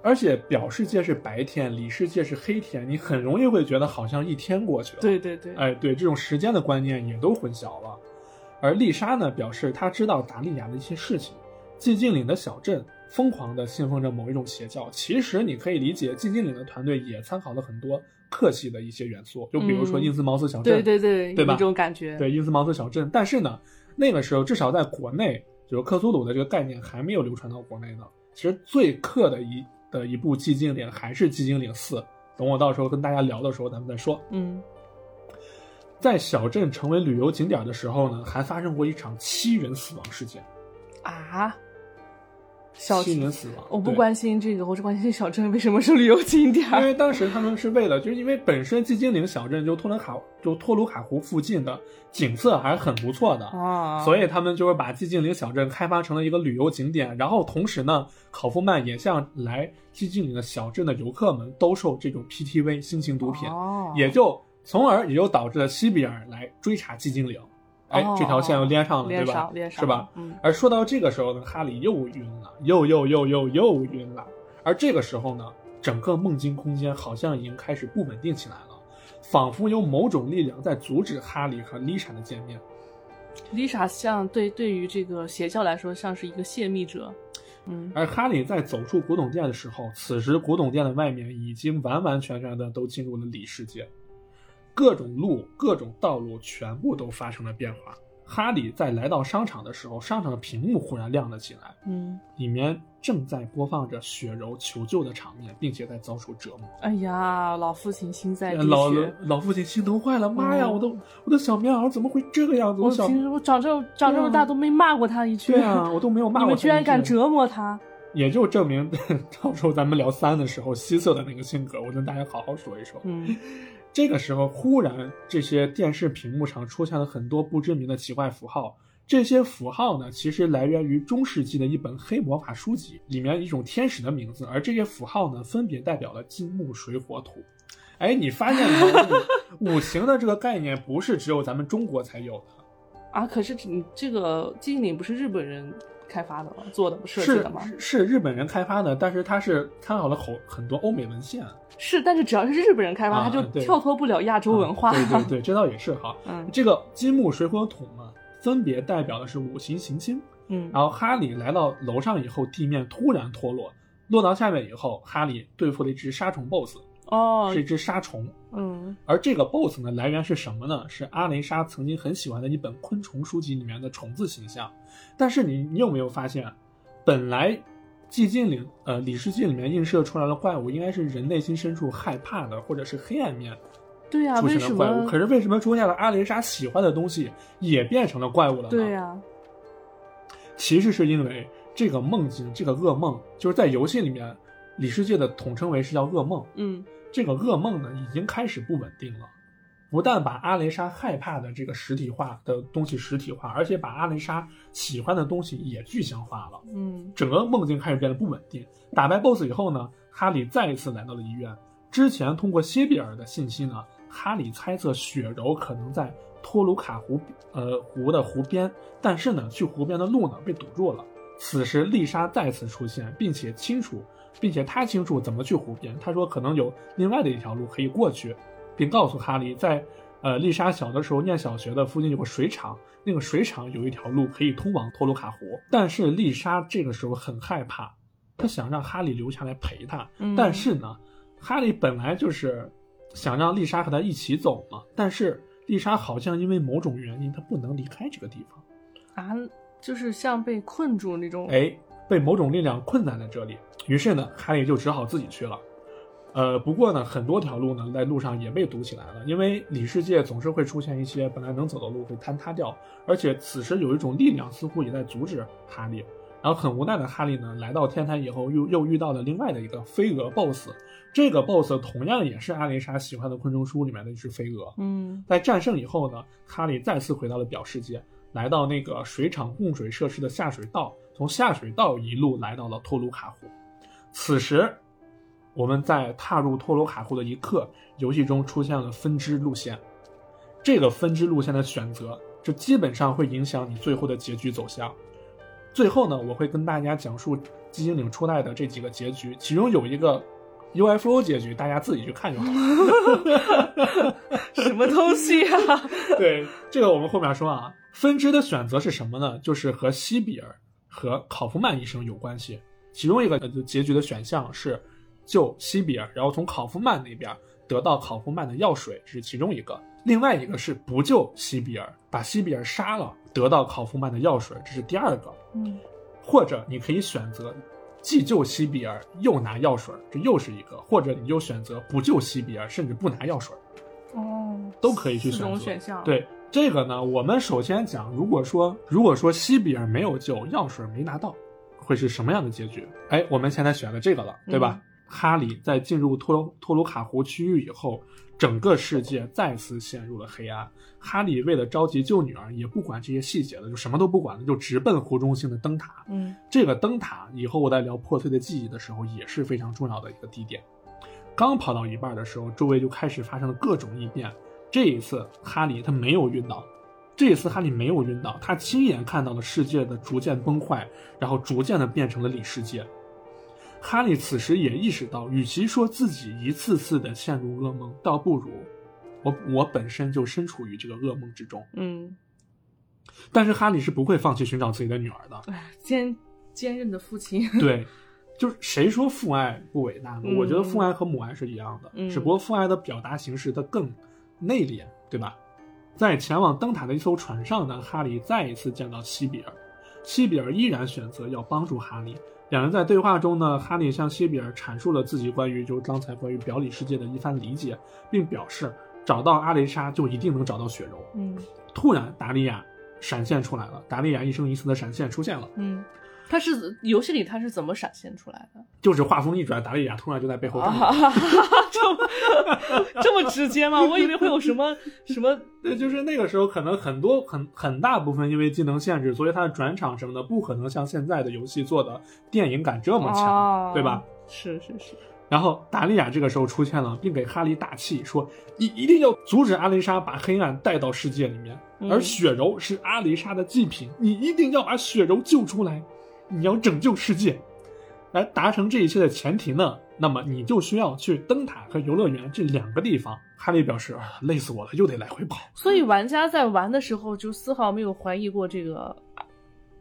而且表世界是白天，里世界是黑天，你很容易会觉得好像一天过去了。，对对对，哎，对，这种时间的观念也都混淆了。而丽莎呢，表示她知道达利亚的一些事情。寂静岭的小镇疯狂地信奉着某一种邪教，其实你可以理解，寂静岭的团队也参考了很多克系的一些元素，就比如说嗯因斯茅斯小镇，对对对，对吧有这种感觉。对因斯茅斯小镇。但是呢，那个时候至少在国内，就是克苏鲁的这个概念还没有流传到国内呢。其实最克的一的一部寂静岭还是寂静岭四，等我到时候跟大家聊的时候咱们再说。嗯在小镇成为旅游景点的时候呢，还发生过一场七人死亡事件。啊，小七人死亡，我不关心这个，我只关心小镇为什么是旅游景点。因为当时他们是为了，就是因为本身寂静岭小镇就托伦卡就托鲁卡湖附近的景色还是很不错的，啊，所以他们就是把寂静岭小镇开发成了一个旅游景点。然后同时呢，考夫曼也向来寂静岭的小镇的游客们兜售这种 PTV 新型毒品，哦，也就从而也就导致了西比尔来追查寂静岭。哎，哦这条线又连上了，连对吧上？连上是吧？嗯而说到这个时候呢，哈利又晕了，又又又又又晕了。而这个时候呢，整个梦境空间好像已经开始不稳定起来了，仿佛有某种力量在阻止哈利和丽莎的见面。Lisa 像对对于这个邪教来说像是一个泄密者。嗯而哈利在走出古董店的时候，此时古董店的外面已经完完全全的都进入了里世界，各种路、各种道路全部都发生了变化。哈里在来到商场的时候，商场的屏幕忽然亮了起来，嗯，里面正在播放着雪柔求救的场面，并且在遭受折磨。哎呀，老父亲心在滴老血。老父亲心疼坏了，妈呀，嗯我的我的小棉袄怎么会这个样子？我小平时我长这么长这么大都没骂过他一句，对啊，我都没有骂过他一们居然敢折磨他！也就证明，到时候咱们聊三的时候，希瑟的那个性格，我跟大家好好说一说。嗯这个时候，忽然这些电视屏幕上出现了很多不知名的奇怪符号。这些符号呢，其实来源于中世纪的一本黑魔法书籍，里面一种天使的名字，而这些符号呢，分别代表了金木水火土。哎，你发现没有？五五行的这个概念不是只有咱们中国才有的。啊，可是你这个金灵不是日本人开发的吗？做的设计是的吗？是日本人开发的，但是他是参考了很很多欧美文献。是，但是只要是日本人开发，啊他就跳脱不了亚洲文化。啊对对对，这倒也是哈。嗯这个金木水火土嘛，分别代表的是五行行星。嗯然后哈利来到楼上以后，地面突然脱落，落到下面以后，哈利对付了一只杀虫 BOSS，哦是一只沙虫。嗯而这个 BOSS 呢，来源是什么呢？是阿雷莎曾经很喜欢的一本昆虫书籍里面的虫子形象。但是你你有没有发现，本来寂静岭呃里世界里面映射出来的怪物，应该是人内心深处害怕的，或者是黑暗面对呀、出为什现的怪物。么？可是为什么出现了阿雷莎喜欢的东西也变成了怪物了呢？对呀、其实是因为这个梦境，这个噩梦，就是在游戏里面，里世界的统称为是叫噩梦。嗯这个噩梦呢，已经开始不稳定了，不但把阿雷莎害怕的这个实体化的东西实体化，而且把阿雷莎喜欢的东西也具象化了。嗯整个梦境开始变得不稳定。打败 BOSS 以后呢，哈利再一次来到了医院。之前通过谢比尔的信息呢，哈利猜测雪柔可能在托卢卡湖呃湖的湖边，但是呢，去湖边的路呢被堵住了。此时丽莎再次出现，并且清楚，并且他清楚怎么去湖边。他说可能有另外的一条路可以过去，并告诉哈利在。呃，丽莎小的时候念小学的附近有个水厂，那个水厂有一条路可以通往托卢卡湖。但是丽莎这个时候很害怕，她想让哈利留下来陪她。嗯但是呢，哈利本来就是想让丽莎和他一起走嘛，但是丽莎好像因为某种原因，她不能离开这个地方，啊，就是像被困住那种。哎，被某种力量困在了这里。于是呢，哈利就只好自己去了。呃，不过呢，很多条路呢在路上也被堵起来了，因为里世界总是会出现一些本来能走的路会坍塌掉，而且此时有一种力量似乎也在阻止哈利。然后很无奈的哈利呢，来到天台以后又又遇到了另外的一个飞蛾 BOSS，这个 BOSS 同样也是阿雷莎喜欢的昆虫书里面的一只飞蛾。嗯在战胜以后呢，哈利再次回到了表世界，来到那个水厂供水设施的下水道，从下水道一路来到了托鲁卡湖。此时，我们在踏入托罗卡湖的一刻，游戏中出现了分支路线。这个分支路线的选择，这基本上会影响你最后的结局走向。最后呢，我会跟大家讲述寂静岭初代的这几个结局，其中有一个 UFO 结局，大家自己去看就好了。什么东西啊？对，这个我们后面说啊。分支的选择是什么呢？就是和西比尔和考夫曼医生有关系。其中一个呃结局的选项是救西比尔，然后从考夫曼那边得到考夫曼的药水，这是其中一个；另外一个是不救西比尔，把西比尔杀了，得到考夫曼的药水，这是第二个。嗯或者你可以选择既救西比尔又拿药水，这又是一个；或者你就选择不救西比尔，甚至不拿药水。哦，都可以去选择种选项。，对这个呢，我们首先讲，如果说如果说西比尔没有救，药水没拿到，会是什么样的结局？哎，我们现在选了这个了，对吧？哈里在进入托托卢卡湖区域以后，整个世界再次陷入了黑暗。哈里为了着急救女儿，也不管这些细节了，就什么都不管了，就直奔湖中心的灯塔。嗯这个灯塔以后我在聊破碎的记忆的时候也是非常重要的一个地点。刚跑到一半的时候，周围就开始发生了各种异变。这一次，哈里他没有晕倒，这一次哈利没有晕倒，他亲眼看到了世界的逐渐崩坏，然后逐渐的变成了里世界。哈利此时也意识到，与其说自己一次次的陷入噩梦，倒不如我我本身就身处于这个噩梦之中。嗯，但是哈利是不会放弃寻找自己的女儿的。坚，坚韧的父亲。对，就是谁说父爱不伟大呢？嗯我觉得父爱和母爱是一样的，嗯只不过父爱的表达形式它更内敛，对吧？在前往灯塔的一艘船上呢，哈利再一次见到西比尔，西比尔依然选择要帮助哈利。两人在对话中呢，哈利向西比尔阐述了自己关于就是刚才关于表里世界的一番理解，并表示找到阿雷莎就一定能找到雪柔。嗯突然，达利亚闪现出来了，达利亚一生一世的闪现出现了，嗯，他是游戏里他是怎么闪现出来的？就是话锋一转，达利亚突然就在背后。啊，这么这么直接吗？我以为会有什么什么 对，就是那个时候可能很多很很大部分因为技能限制，所以它的转场什么的不可能像现在的游戏做的电影感这么强，哦对吧？？是是是，然后达利亚这个时候出现了，并给哈利打气说：“你一定要阻止阿雷莎把黑暗带到世界里面，嗯而雪柔是阿雷莎的祭品，你一定要把雪柔救出来，你要拯救世界。来达成这一切的前提呢，那么你就需要去灯塔和游乐园这两个地方。”哈利表示：“啊，累死我了，又得来回跑。”所以玩家在玩的时候就丝毫没有怀疑过这个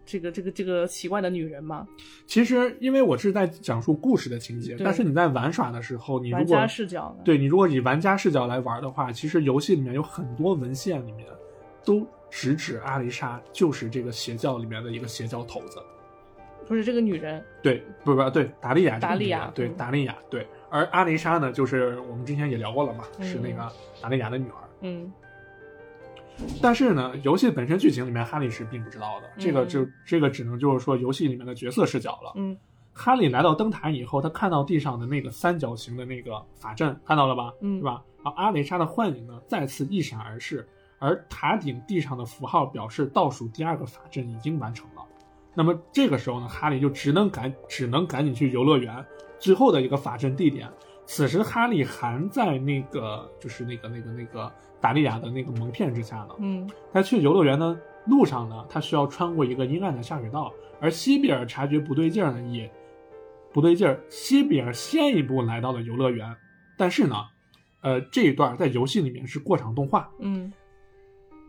这个这个这个奇怪的女人吗？其实，因为我是在讲述故事的情节，但是你在玩耍的时候，你如果玩家视角？，对你如果以玩家视角来玩的话，其实游戏里面有很多文献里面都直指阿丽莎就是这个邪教里面的一个邪教头子。不是这个女人，对，不不，对，达利亚达利亚对，嗯达利亚，对，而阿丽莎呢，就是我们之前也聊过了嘛，嗯是那个达利亚的女儿。嗯但是呢，游戏本身剧情里面哈利是并不知道的，这个嗯就这个只能就是说游戏里面的角色视角了。嗯哈利来到灯塔以后，他看到地上的那个三角形的那个法阵，看到了吧？嗯对吧？然后阿雷莎的幻影呢再次一闪而逝，而塔顶地上的符号表示倒数第二个法阵已经完成了。那么这个时候呢，哈利就只能赶只能赶紧去游乐园最后的一个法阵地点。此时哈利还在那个就是那个那个那个达利亚的那个蒙骗之下呢。嗯他去游乐园的路上呢，他需要穿过一个阴暗的下水道，而西比尔察觉不对劲儿呢，也不对劲儿。西比尔先一步来到了游乐园，但是呢，呃，这一段在游戏里面是过场动画。嗯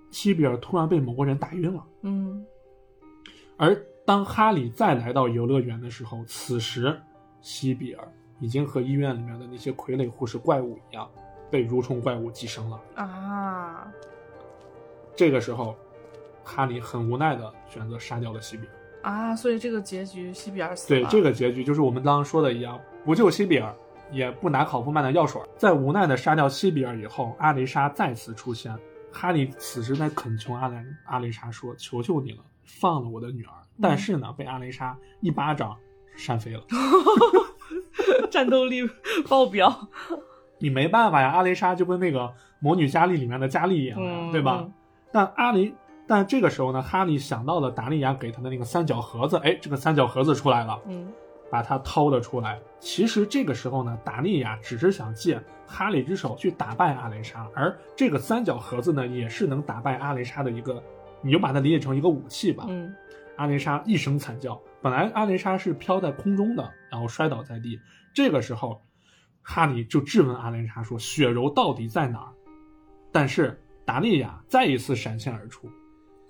西比尔突然被某个人打晕了，嗯而当哈利再来到游乐园的时候，此时西比尔已经和医院里面的那些傀儡护士怪物一样，被蠕虫怪物寄生了。啊，这个时候，哈利很无奈的选择杀掉了西比尔。啊，所以这个结局西比尔死了对。这个结局，就是我们刚刚说的一样，不救西比尔，也不拿考夫曼的药水。在无奈的杀掉西比尔以后，阿雷莎再次出现。哈利此时在恳求阿雷阿雷莎说：“求求你了，放了我的女儿。”但是呢，被阿雷莎一巴掌扇飞了。战斗力爆表。你没办法呀，阿雷莎就跟那个《魔女佳丽》里面的佳丽一样呀，嗯对吧？嗯但阿雷，但这个时候呢，哈利想到了达利亚给他的那个三角盒子，哎，这个三角盒子出来了。嗯把它掏了出来。其实这个时候呢，达利亚只是想借哈利之手去打败阿雷莎，而这个三角盒子呢，也是能打败阿雷莎的一个，你就把它理解成一个武器吧。嗯阿雷莎一声惨叫，本来阿雷莎是飘在空中的，然后摔倒在地。这个时候，哈利就质问阿雷莎说：“雪柔到底在哪儿？”但是达利亚再一次闪现而出，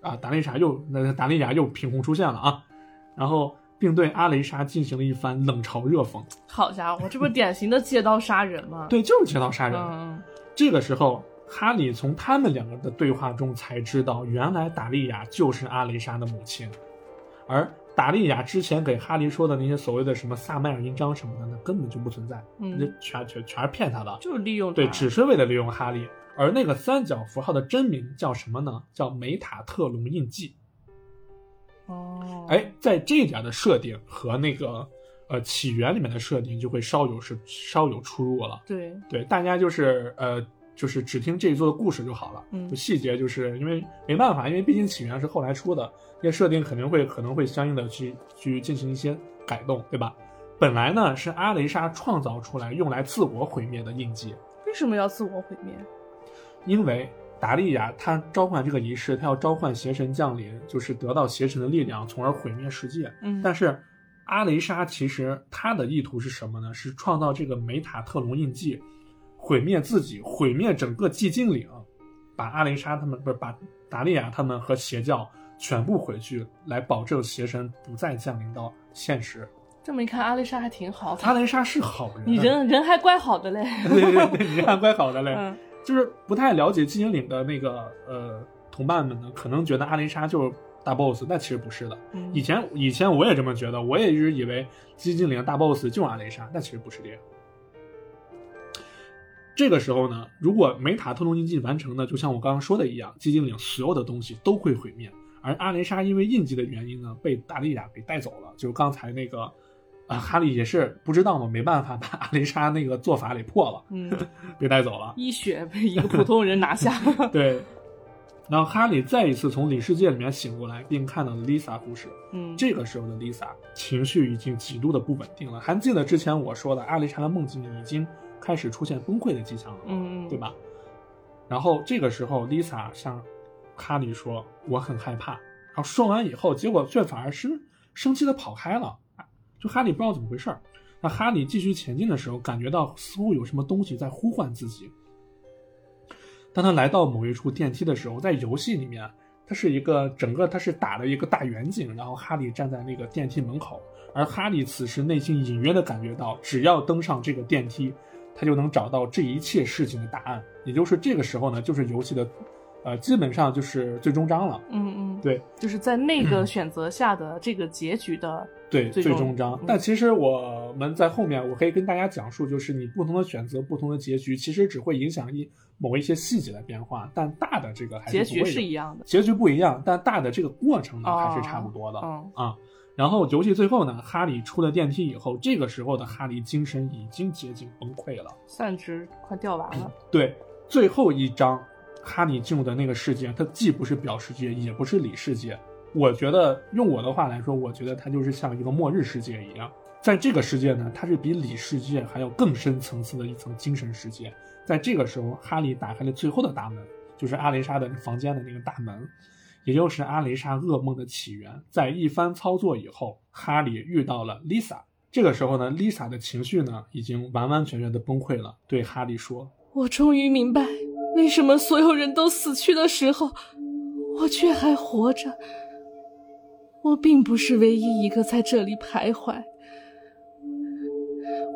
啊，达利莎又那达利亚又凭空出现了啊，然后并对阿雷莎进行了一番冷嘲热讽。好家伙，这不是典型的借刀杀人吗？，对，就是借刀杀人。嗯这个时候，哈里从他们两个的对话中才知道，原来达利亚就是阿雷莎的母亲，而达利亚之前给哈利说的那些所谓的什么萨麦尔印章什么的，那根本就不存在，那嗯，全全全是骗他的。就是利用他对，只是为了利用哈利。而那个三角符号的真名叫什么呢？叫梅塔特隆印记。哦，哎，在这一点的设定和那个呃起源里面的设定就会稍有是稍有出入了。对，对，大家就是呃，就是只听这一座的故事就好了。嗯细节就是因为没办法，因为毕竟起源是后来出的，那些设定肯定会可能会相应的去去进行一些改动，对吧？本来呢是阿雷莎创造出来用来自我毁灭的印记，为什么要自我毁灭？因为达利亚他召唤这个仪式，他要召唤邪神降临，就是得到邪神的力量，从而毁灭世界。嗯，但是阿雷莎其实他的意图是什么呢？是创造这个梅塔特隆印记，毁灭自己，毁灭整个寂静岭，把阿雷莎他们不是把达利亚他们和邪教全部回去，来保证邪神不再降临到现实。这么一看，阿丽莎还挺好的。阿雷莎是好人，你人人还怪好的嘞。对对对，你人还怪好的嘞。嗯就是不太了解寂静岭的那个呃同伴们呢，可能觉得阿雷莎就是大 boss，但其实不是的。嗯以前以前我也这么觉得，我也一直以为寂静岭大 boss 就是阿雷莎，但其实不是这样。这个时候呢，如果梅塔特隆印记完成呢，就像我刚刚说的一样，寂静岭所有的东西都会毁灭。而阿雷莎因为印记的原因呢，被达利亚给带走了。就是刚才那个，啊、哈利也是不知道嘛，没办法把阿雷莎那个做法给破了，嗯，被带走了。一血被一个普通人拿下。对，然后哈利再一次从里世界里面醒过来，并看到了 Lisa 故事。嗯，这个时候的 Lisa 情绪已经极度的不稳定了。还记得之前我说的，阿丽莎的梦境已经开始出现崩溃的迹象了？嗯嗯对吧？然后这个时候，Lisa 向哈利说：“我很害怕。”然后说完以后，结果却反而生生气的跑开了。就哈利不知道怎么回事儿。那哈利继续前进的时候，感觉到似乎有什么东西在呼唤自己。当他来到某一处电梯的时候，在游戏里面，它是一个整个它是打了一个大远景，然后哈利站在那个电梯门口，而哈利此时内心隐约的感觉到，只要登上这个电梯，他就能找到这一切事情的答案。也就是这个时候呢，就是游戏的，呃，基本上就是最终章了。嗯嗯，对就是在那个选择下的这个结局的，对，最终章嗯。但其实我们在后面，我可以跟大家讲述，就是你不同的选择、不同的结局，其实只会影响一某一些细节的变化，但大的这个还是结局是一样的。结局不一样，但大的这个过程呢、哦还是差不多的、嗯啊。然后游戏最后呢，哈利出了电梯以后，这个时候的哈利精神已经接近崩溃了。散值快掉完了。对，最后一章哈利进入的那个世界，它既不是表世界，也不是里世界。我觉得用我的话来说，我觉得它就是像一个末日世界一样。在这个世界呢，它是比里世界还要更深层次的一层精神世界。在这个时候，哈利打开了最后的大门，就是阿雷莎的房间的那个大门，也就是阿雷莎噩梦的起源。在一番操作以后，哈利遇到了 Lisa。这个时候呢，Lisa 的情绪呢已经完完全全的崩溃了，对哈利说我终于明白，为什么所有人都死去的时候，我却还活着。我并不是唯一一个在这里徘徊。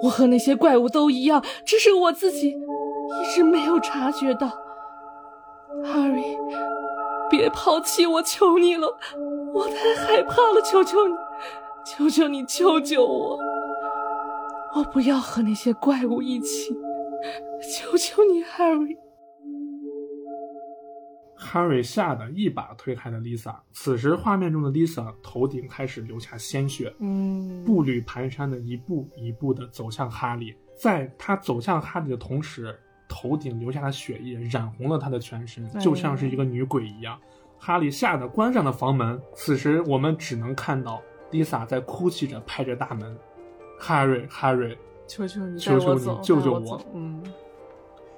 我和那些怪物都一样，只是我自己一直没有察觉到。Harry，别抛弃我，求你了，我太害怕了，求求你，求求你救救我！我不要和那些怪物一起。求求你，Harry！：“Harry 吓得一把推开了 Lisa。此时，画面中的 Lisa 头顶开始流下鲜血，嗯步履蹒跚的一步一步的走向哈利。在他走向哈利的同时，头顶流下的血液染红了他的全身，哎就像是一个女鬼一样。哈利吓得关上了房门。此时，我们只能看到 Lisa 在哭泣着拍着大门：“Harry，Harry！” 求求你，求求你救救我我！嗯，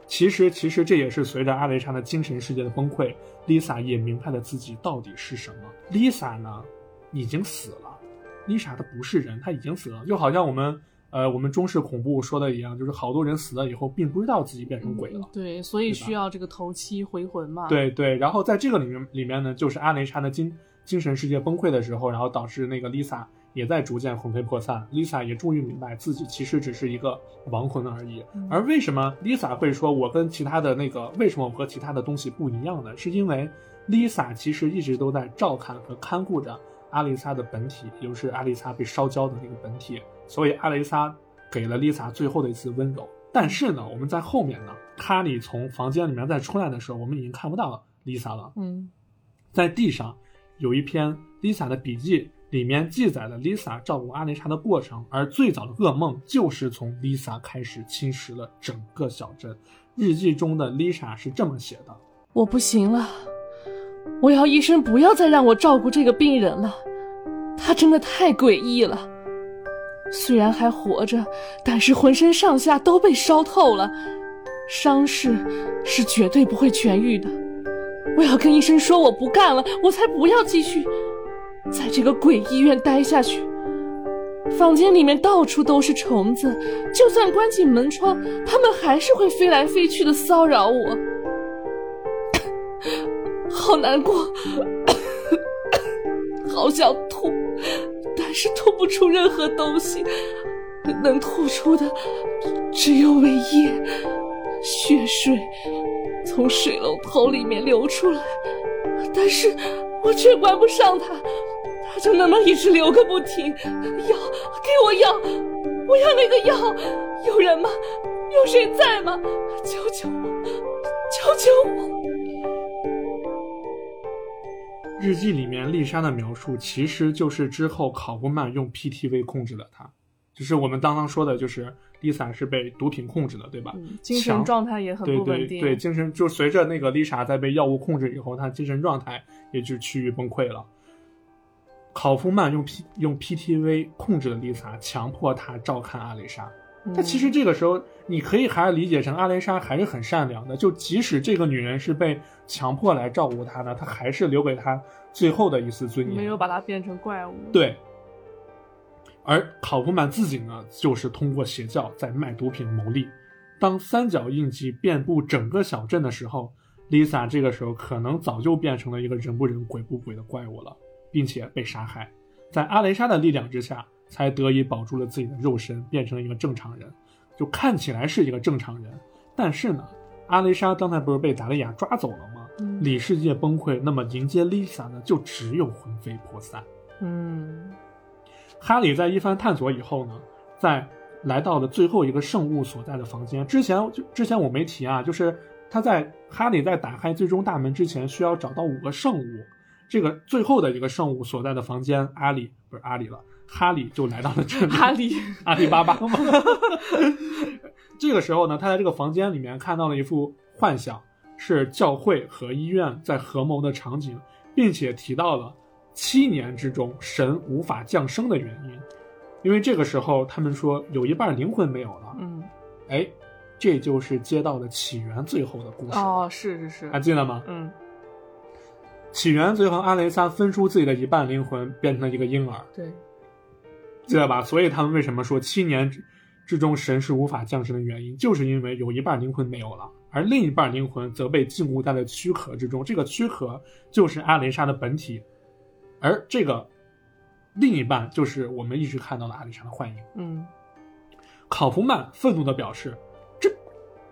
其实，其实这也是随着阿雷莎的精神世界的崩溃，Lisa 也明白了自己到底是什么。Lisa 呢，已经死了。Lisa 她不是人，她已经死了，就好像我们呃我们中式恐怖说的一样，就是好多人死了以后，并不知道自己变成鬼了。对，所以需要这个头七回魂嘛。，对对，然后在这个里面里面呢，就是阿雷莎的精精神世界崩溃的时候，然后导致那个 Lisa 也在逐渐魂飞魄散。Lisa 也终于明白自己其实只是一个亡魂而已。嗯而为什么 Lisa 会说我跟其他的那个为什么我和其他的东西不一样呢？是因为 Lisa 其实一直都在照看和看顾着阿丽莎的本体，也就是阿丽莎被烧焦的那个本体。所以阿蕾莎给了 Lisa 最后的一次温柔。但是呢，我们在后面呢，卡里从房间里面再出来的时候，我们已经看不到 Lisa 了。嗯在地上有一篇 Lisa 的笔记，里面记载了 Lisa 照顾阿雷莎的过程，而最早的噩梦就是从 Lisa 开始侵蚀了整个小镇。日记中的 Lisa 是这么写的：我不行了，我要医生不要再让我照顾这个病人了，他真的太诡异了。虽然还活着，但是浑身上下都被烧透了，伤势是绝对不会痊愈的。我要跟医生说我不干了，我才不要继续在这个鬼医院待下去。房间里面到处都是虫子，就算关紧门窗，它们还是会飞来飞去的骚扰我。好难过。好想吐，是吐不出任何东西，能吐出的只有胃液，血水从水龙头里面流出来，但是我却关不上它，它就那么一直流个不停。药，给我药，我要那个药，有人吗？有谁在吗？救救我！救救我！日记里面丽莎的描述，其实就是之后考夫曼用 PTV 控制了她，就是我们刚刚说的，就是 Lisa 是被毒品控制的，对吧？嗯、精神状态也很对不稳定。对对，精神就随着那个丽莎在被药物控制以后，她精神状态也就趋于崩溃了。考夫曼用 P 用 PTV 控制了丽莎，强迫她照看阿蕾莎。但其实这个时候，你可以还理解成阿蕾莎还是很善良的，就即使这个女人是被强迫来照顾他呢，他还是留给他最后的一丝尊严，没有把他变成怪物。对。而考夫曼自己呢，就是通过邪教在卖毒品牟利。当三角印记遍布整个小镇的时候，Lisa 这个时候可能早就变成了一个人不人鬼不鬼的怪物了，并且被杀害。在阿雷莎的力量之下，才得以保住了自己的肉身，变成一个正常人，就看起来是一个正常人。但是呢，阿雷莎刚才不是被达利亚抓走了吗？嗯里世界崩溃，那么迎接 Lisa 的就只有魂飞魄散。嗯哈利在一番探索以后呢，在来到了最后一个圣物所在的房间。之前就之前我没提啊，就是他在哈利在打开最终大门之前，需要找到五个圣物。这个最后的一个圣物所在的房间，阿里不是阿里了，哈利就来到了这里。哈利，阿里巴巴吗？这个时候呢，他在这个房间里面看到了一幅幻想，是教会和医院在合谋的场景，并且提到了七年之中神无法降生的原因，因为这个时候他们说有一半灵魂没有了，嗯，哎，这就是街道的起源最后的故事，哦，是是是。还，记得吗？嗯。起源最后阿雷萨分出自己的一半灵魂，变成了一个婴儿，对，记得吧？所以他们为什么说七年之之中神是无法降生的原因，就是因为有一半灵魂没有了，而另一半灵魂则被禁锢在了躯壳之中。这个躯壳就是阿雷莎的本体，而这个另一半就是我们一直看到的阿雷莎的幻影。嗯考夫曼愤怒地表示：“这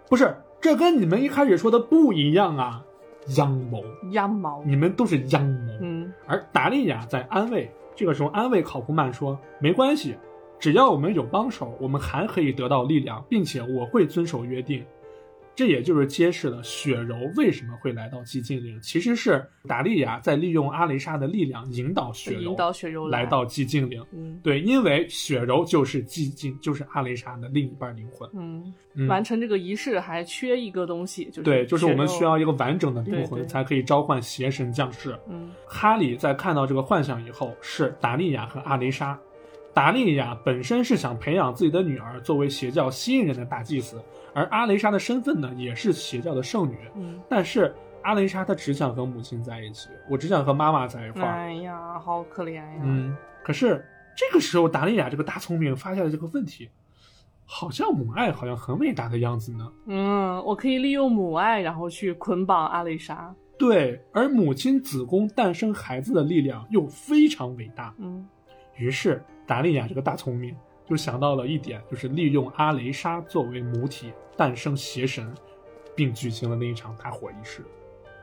不是，这跟你们一开始说的不一样啊！阴谋，鸭毛，你们都是阴谋。嗯而达利亚在安慰，这个时候安慰考夫曼说：“没关系，只要我们有帮手，我们还可以得到力量，并且我会遵守约定。”这也就是揭示了雪柔为什么会来到寂静岭，其实是达利亚在利用阿雷莎的力量引导雪柔引导雪柔来到寂静岭。嗯对，因为雪柔就是寂静，就是阿雷莎的另一半灵魂。嗯，嗯，完成这个仪式还缺一个东西，就是对，就是我们需要一个完整的灵魂才可以召唤邪神降世。嗯哈里在看到这个幻象以后，是达利亚和阿雷莎。达利亚本身是想培养自己的女儿作为邪教吸引人的大祭司，而阿雷莎的身份呢，也是邪教的圣女。嗯，但是阿雷莎她只想和母亲在一起，我只想和妈妈在一块儿。哎呀，好可怜呀，嗯，可是这个时候达利亚这个大聪明发现了这个问题，好像母爱好像很伟大的样子呢。嗯，我可以利用母爱，然后去捆绑阿蕾莎。对，而母亲子宫诞生孩子的力量又非常伟大。嗯于是达利亚这个大聪明就想到了一点，就是利用阿雷莎作为母体诞生邪神，并举行了那一场大火仪式。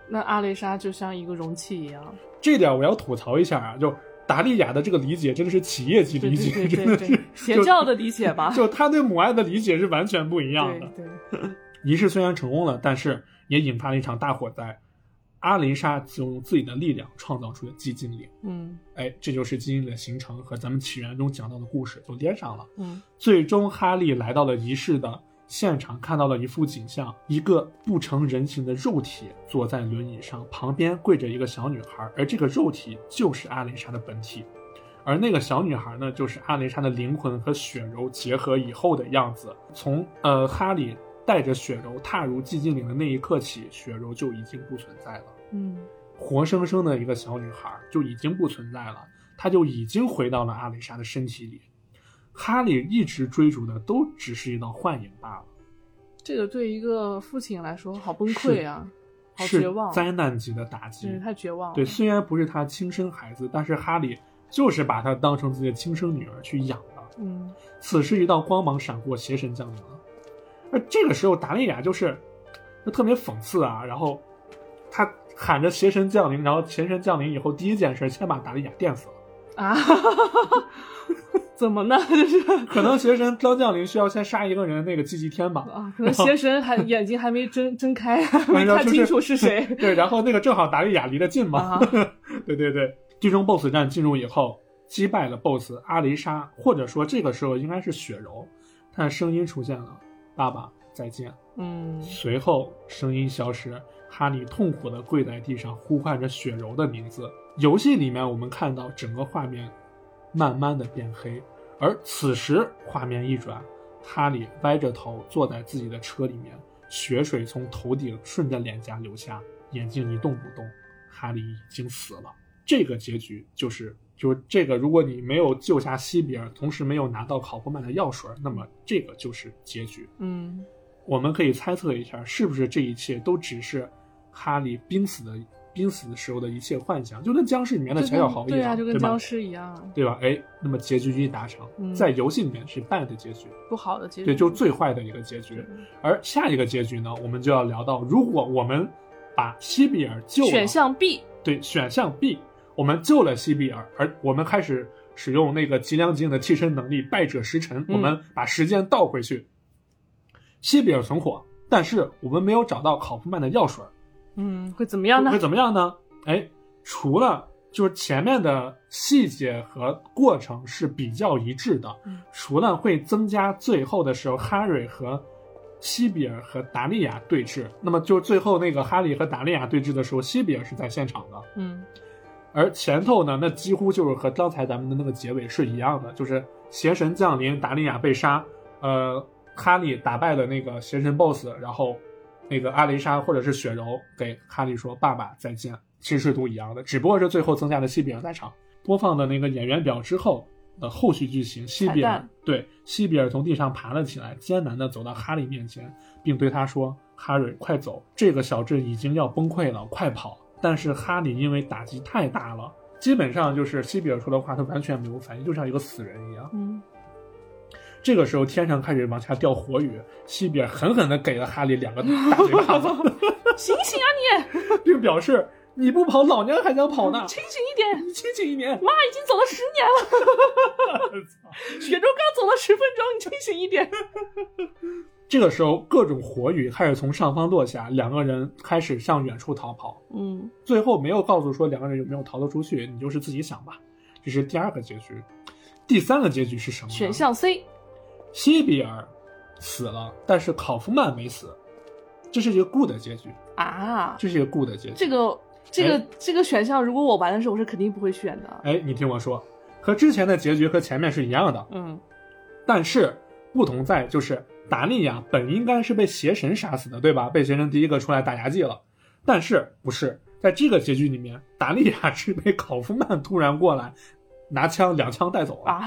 那阿雷莎就像一个容器一样，这点我要吐槽一下啊，就达利亚的这个理解真的是企业级理解，对对真的是对对，邪教的理解吧，就他对母爱的理解是完全不一样的。对对，仪式虽然成功了，但是也引发了一场大火灾。阿雷莎就用自己的力量创造出了寂静岭。嗯哎，这就是寂静岭的形成和咱们起源中讲到的故事就连上了。嗯最终，哈利来到了仪式的现场，看到了一幅景象：一个不成人形的肉体坐在轮椅上，旁边跪着一个小女孩，而这个肉体就是阿蕾莎的本体，而那个小女孩呢，就是阿蕾莎的灵魂和血肉结合以后的样子。从呃哈利带着雪柔踏入寂静岭的那一刻起，雪柔就已经不存在了。嗯活生生的一个小女孩就已经不存在了，她就已经回到了阿蕾莎的身体里。哈利一直追逐的都只是一道幻影罢了。这个对一个父亲来说好崩溃啊！好是绝望灾难级的打击。对，太绝望了。对，虽然不是他亲生孩子，但是哈利就是把她当成自己的亲生女儿去养的。嗯，此时一道光芒闪过，邪神降临了。而这个时候，达利亚就是就特别讽刺啊，然后他喊着邪神降临，然后邪神降临以后，第一件事先把达利亚电死了。啊，怎么呢？就是可能邪神刚降临需要先杀一个人，那个祭祭天吧。啊，可能邪神还眼睛还没睁睁开，没看清楚是谁。对，然后那个正好达利亚离得近嘛。啊对对对，最终 BOSS 战进入以后，击败了 BOSS 阿雷莎，或者说这个时候应该是雪柔，她的声音出现了：“爸爸再见。”嗯随后声音消失，哈利痛苦地跪在地上，呼唤着雪柔的名字。游戏里面我们看到整个画面慢慢的变黑，而此时画面一转，哈利歪着头坐在自己的车里面，血水从头顶顺着脸颊流下，眼睛一动不动。哈利已经死了。这个结局就是，就是这个，如果你没有救下西比尔，同时没有拿到考夫曼的药水，那么这个就是结局。嗯我们可以猜测一下，是不是这一切都只是哈利濒死的濒死的时候的一切幻想，就跟僵尸里面的乔小豪一样，对啊，就跟吧僵？尸一样，对吧？哎，那么结局一达成，嗯在游戏里面是 bad 的结局，不好的结局。对，就最坏的一个结局。而下一个结局呢，我们就要聊到，如果我们把西比尔救了，选项 B。对选项 B，我们救了西比尔，而我们开始使用那个吉良吉影的替身能力败者时辰，我们把时间倒回去，西比尔存活，但是我们没有找到考夫曼的药水，嗯，会怎么样呢？会？怎么样呢？哎，除了就是前面的细节和过程是比较一致的，嗯。除了会增加最后的时候哈瑞和西比尔和达利亚对峙，那么就最后那个哈利和达利亚对峙的时候，西比尔是在现场的，嗯而前头呢，那几乎就是和刚才咱们的那个结尾是一样的，就是邪神降临，达利亚被杀，呃，哈利打败了那个邪神 BOSS，然后那个阿雷莎或者是雪柔给哈利说爸爸再见，其实都一样的，只不过是最后增加了西比尔在场。播放的那个演员表之后的后续剧情，西比尔对西比尔从地上爬了起来，艰难地走到哈利面前，并对他说：“哈瑞，快走，这个小镇已经要崩溃了，快跑！”但是哈利因为打击太大了，基本上就是西比尔说的话，他完全没有反应，就像一个死人一样。嗯这个时候天上开始往下掉火雨，西比尔狠狠的给了哈利两个大嘴巴子 醒醒啊你并表示：“你不跑，老娘还想跑呢你！！清醒一点！你清醒一点！”妈已经走了十年了，雪中刚走了十分钟，你清醒一点。这个时候，各种火雨开始从上方落下，两个人开始向远处逃跑。嗯最后没有告诉说两个人有没有逃得出去，你就是自己想吧。这是第二个结局。第三个结局是什么？选项 C。西比尔死了，但是考夫曼没死，这是一个 good 结局，啊，这是一个 good 结局。这个这个、哎这个选项，如果我玩的时候，我是肯定不会选的。哎，你听我说，和之前的结局和前面是一样的，嗯但是不同在就是达利亚本应该是被邪神杀死的，对吧？被邪神第一个出来打牙祭了，但是不是在这个结局里面，达利亚是被考夫曼突然过来拿枪两枪带走了，啊，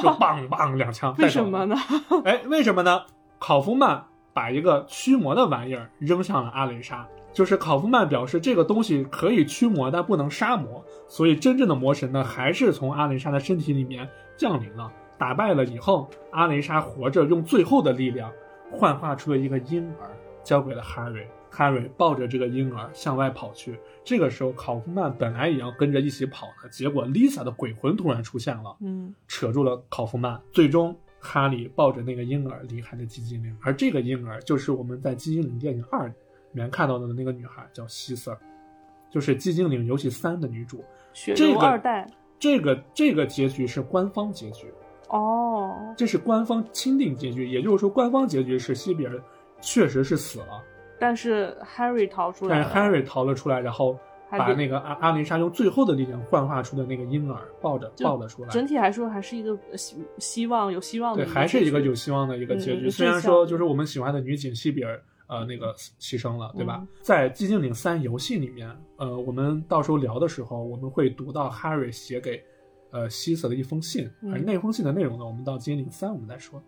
就棒棒两枪带为走了。什么呢？哎，为什么呢？考夫曼把一个驱魔的玩意儿扔向了阿雷莎，就是考夫曼表示这个东西可以驱魔，但不能杀魔，所以真正的魔神呢，还是从阿雷莎的身体里面降临了。打败了以后，阿雷莎活着用最后的力量幻化出了一个婴儿，交给了哈瑞。哈瑞抱着这个婴儿向外跑去。这个时候，考夫曼本来也要跟着一起跑的，结果 Lisa 的鬼魂突然出现了。嗯扯住了考夫曼。最终，哈利抱着那个婴儿离开了寂静岭，而这个婴儿就是我们在《寂静岭电影二》里面看到的那个女孩，叫希瑟尔，就是《寂静岭游戏三》的女主。血这个二代。这个这个结局是官方结局，哦，这是官方钦定结局，也就是说，官方结局是西比尔确实是死了，但是 Harry 逃出来但。是 Harry 逃了出来，然后把那个阿阿丽莎用最后的力量幻化出的那个婴儿抱着抱了出来。整体来说还是一个呃希希望有希望的对，还是一个有希望的一个结局。虽然说就是我们喜欢的女警西比尔，呃，那个牺牲了，对吧？嗯在《寂静岭三》游戏里面，呃，我们到时候聊的时候，我们会读到 Harry 写给呃希瑟的一封信，嗯而那封信的内容呢，我们到《今天零三》我们再说。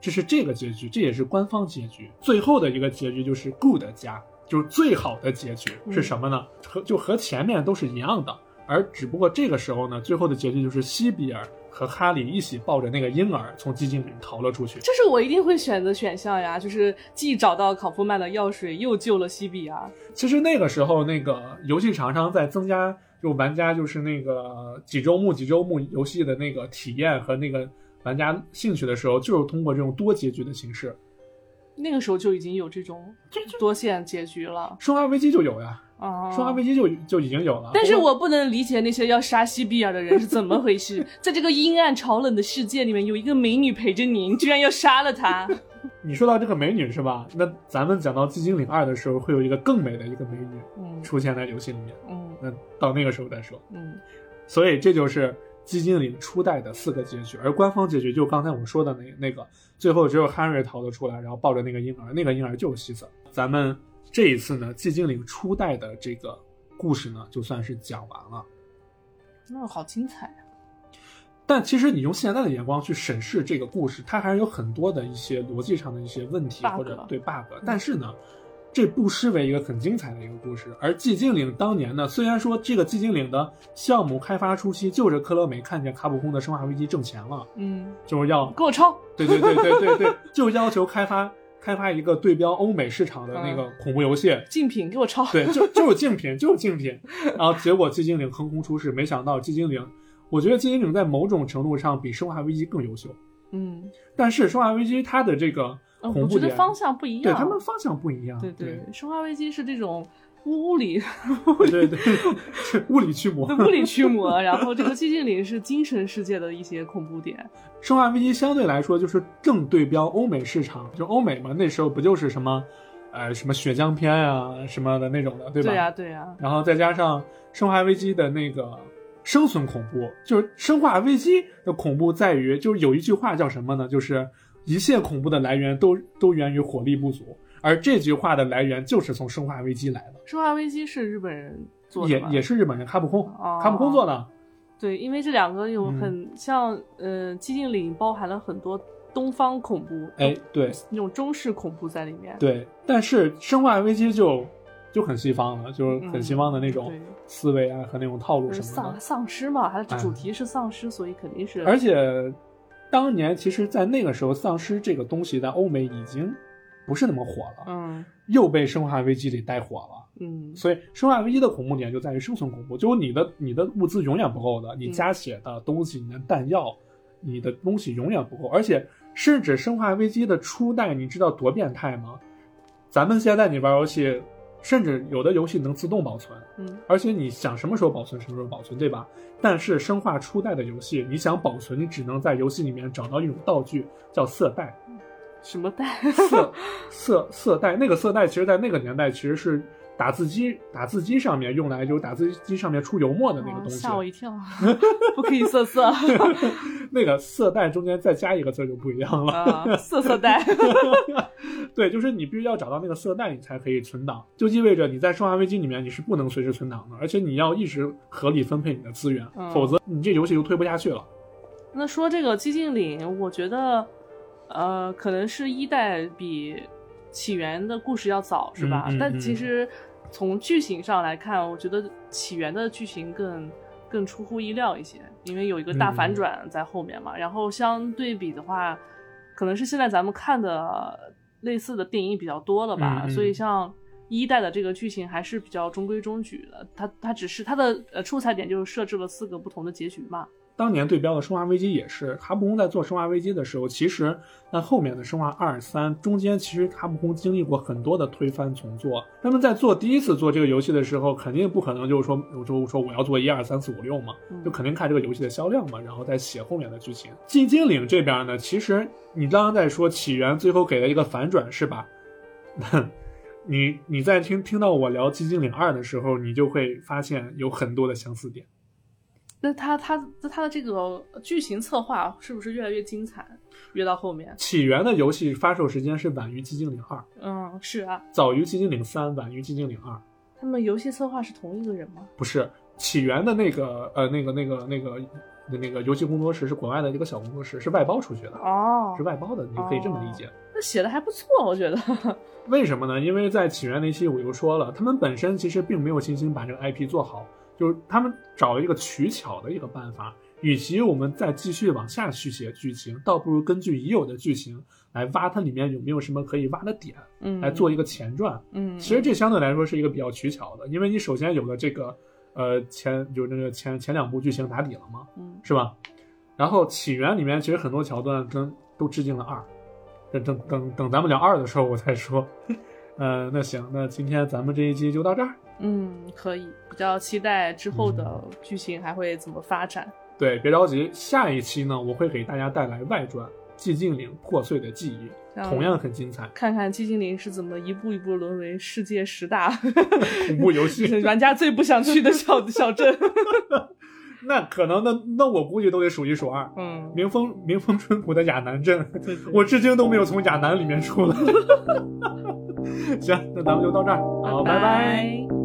这是这个结局，这也是官方结局。最后的一个结局就是 Good 家就是最好的结局嗯是什么呢？和就和前面都是一样的，而只不过这个时候呢，最后的结局就是西比尔和哈利一起抱着那个婴儿从寂静岭逃了出去。这是我一定会选择选项呀，就是既找到考夫曼的药水，又救了西比尔。其实那个时候，那个游戏厂商在增加就玩家就是那个几周目几周目游戏的那个体验和那个玩家兴趣的时候，就是通过这种多结局的形式。那个时候就已经有这种多线结局了生化危机就有呀，啊！生化危机就就已经有了。但是我不能理解那些要杀西比尔的人是怎么回事。在这个阴暗潮冷的世界里面，有一个美女陪着你，你居然要杀了她。你说到这个美女是吧？那咱们讲到《寂静岭二》的时候，会有一个更美的一个美女嗯出现在游戏里面。嗯那到那个时候再说。嗯所以这就是寂静岭初代的四个结局，而官方结局就刚才我说的那那个，最后只有 Henry 逃了出来，然后抱着那个婴儿，那个婴儿就是希瑟。咱们这一次呢，寂静岭初代的这个故事呢，就算是讲完了。那好精彩啊！但其实你用现在的眼光去审视这个故事，它还是有很多的一些逻辑上的一些问题或者对 bug。但是呢，这不失为一个很精彩的一个故事。而寂静岭当年呢，虽然说这个寂静岭的项目开发初期就是科乐美看见卡普空的《生化危机》挣钱了，嗯，就是要给我抄。对对对对对对，就要求开发开发一个对标欧美市场的那个恐怖游戏。竞品给我抄。对，就就是竞品，就是竞品。然后结果寂静岭横空出世，没想到寂静岭，我觉得寂静岭在某种程度上比生化危机更优秀。嗯，但是生化危机它的这个呃恐怖嗯，我觉得方向不一样。对他们方向不一样。对对生化危机是这种物理对对对，物理 驱魔。物理驱魔，然后这个寂静岭是精神世界的一些恐怖点。生化危机相对来说就是更对标欧美市场，就欧美嘛，那时候不就是什么，呃，什么血浆片啊什么的那种的，对吧？对呀、对呀、然后再加上生化危机的那个生存恐怖，就是生化危机的恐怖在于，就是有一句话叫什么呢？就是一切恐怖的来源都都源于火力不足，而这句话的来源就是从生化危机来的，生化危机是日本人做的也也是日本人卡普空，哦卡普空做的。对，因为这两个有嗯很、像，呃，寂静岭包含了很多东方恐怖，哎，对那种中式恐怖在里面。对，但是生化危机就就很西方了，就是很西方的那种思维啊和那种套路丧什么的。丧尸嘛，它主题是丧尸，所以肯定是。而且，当年其实，在那个时候，丧尸这个东西在欧美已经不是那么火了，嗯又被生化危机给带火了。嗯所以，生化危机的恐怖点就在于生存恐怖，就是你的你的物资永远不够的，你嗯加血的东西、你的弹药、你的东西永远不够，而且甚至生化危机的初代，你知道多变态吗？咱们现在你玩游戏，甚至有的游戏能自动保存，嗯而且你想什么时候保存什么时候保存，对吧？但是生化初代的游戏，你想保存，你只能在游戏里面找到一种道具叫色带，什么带？色 色色带，那个色带其实，在那个年代其实是打字机打字机上面用来就是打字机上面出油墨的那个哦东西。吓我一跳，不可以色色 那个色带中间再加一个字就不一样了。啊，色色带。对，就是你必须要找到那个色带，你才可以存档，就意味着你在生化危机里面你是不能随时存档的，而且你要一直合理分配你的资源，嗯否则你这游戏就推不下去了。那说这个寂静岭，我觉得，呃，可能是一代比起源的故事要早，是吧？但嗯嗯嗯其实从剧情上来看，我觉得起源的剧情更更出乎意料一些，因为有一个大反转在后面嘛。然后相对比的话，可能是现在咱们看的类似的电影比较多了吧，所以像。一代的这个剧情还是比较中规中矩的，它它只是它的呃出彩点就是设置了四个不同的结局嘛，当年对标的《生化危机》也是，卡普空在做《生化危机》的时候，其实那后面的《生化二》三中间，其实卡普空经历过很多的推翻重做。他们在做第一次做这个游戏的时候，肯定不可能就是说，我说说我要做一二三四五六嘛，嗯就肯定看这个游戏的销量嘛，然后再写后面的剧情。寂静岭这边呢，其实你刚刚在说起源最后给了一个反转，是吧？你你在听听到我聊《寂静岭二》的时候，你就会发现有很多的相似点。那他他那他的这个剧情策划是不是越来越精彩？越到后面，起源的游戏发售时间是晚于《寂静岭二》，嗯，是啊，早于《寂静岭三》，晚于《寂静岭二》。他们游戏策划是同一个人吗？不是起源的那个呃那个那个那个那个游戏工作室是国外的一个小工作室，是外包出去的，哦是，外包的，你可以这么理解。那写的还不错，我觉得。为什么呢？因为在起源那期我就说了，他们本身其实并没有信心把这个 IP 做好，就是他们找了一个取巧的一个办法。与其我们再继续往下续写剧情，倒不如根据已有的剧情来挖它里面有没有什么可以挖的点，嗯，来做一个前传。嗯，其实这相对来说是一个比较取巧的，因为你首先有了这个，呃，前就是那个前前两部剧情打底了嘛，嗯是吧？然后起源里面其实很多桥段跟都致敬了二，等等等等咱们聊二的时候我再说。呃，那行，那今天咱们这一期就到这儿。嗯，可以，比较期待之后的剧情还会怎么发展。对，别着急，下一期呢，我会给大家带来外传《寂静岭破碎的记忆》，同样很精彩。看看寂静岭是怎么一步一步沦为世界十大 恐怖游戏，玩家最不想去的小 小镇。那可能那那我估计都得数一数二。嗯，民风民风淳朴的亚南镇，对对我至今都没有从亚南里面出来。行，那咱们就到这儿，好，拜拜拜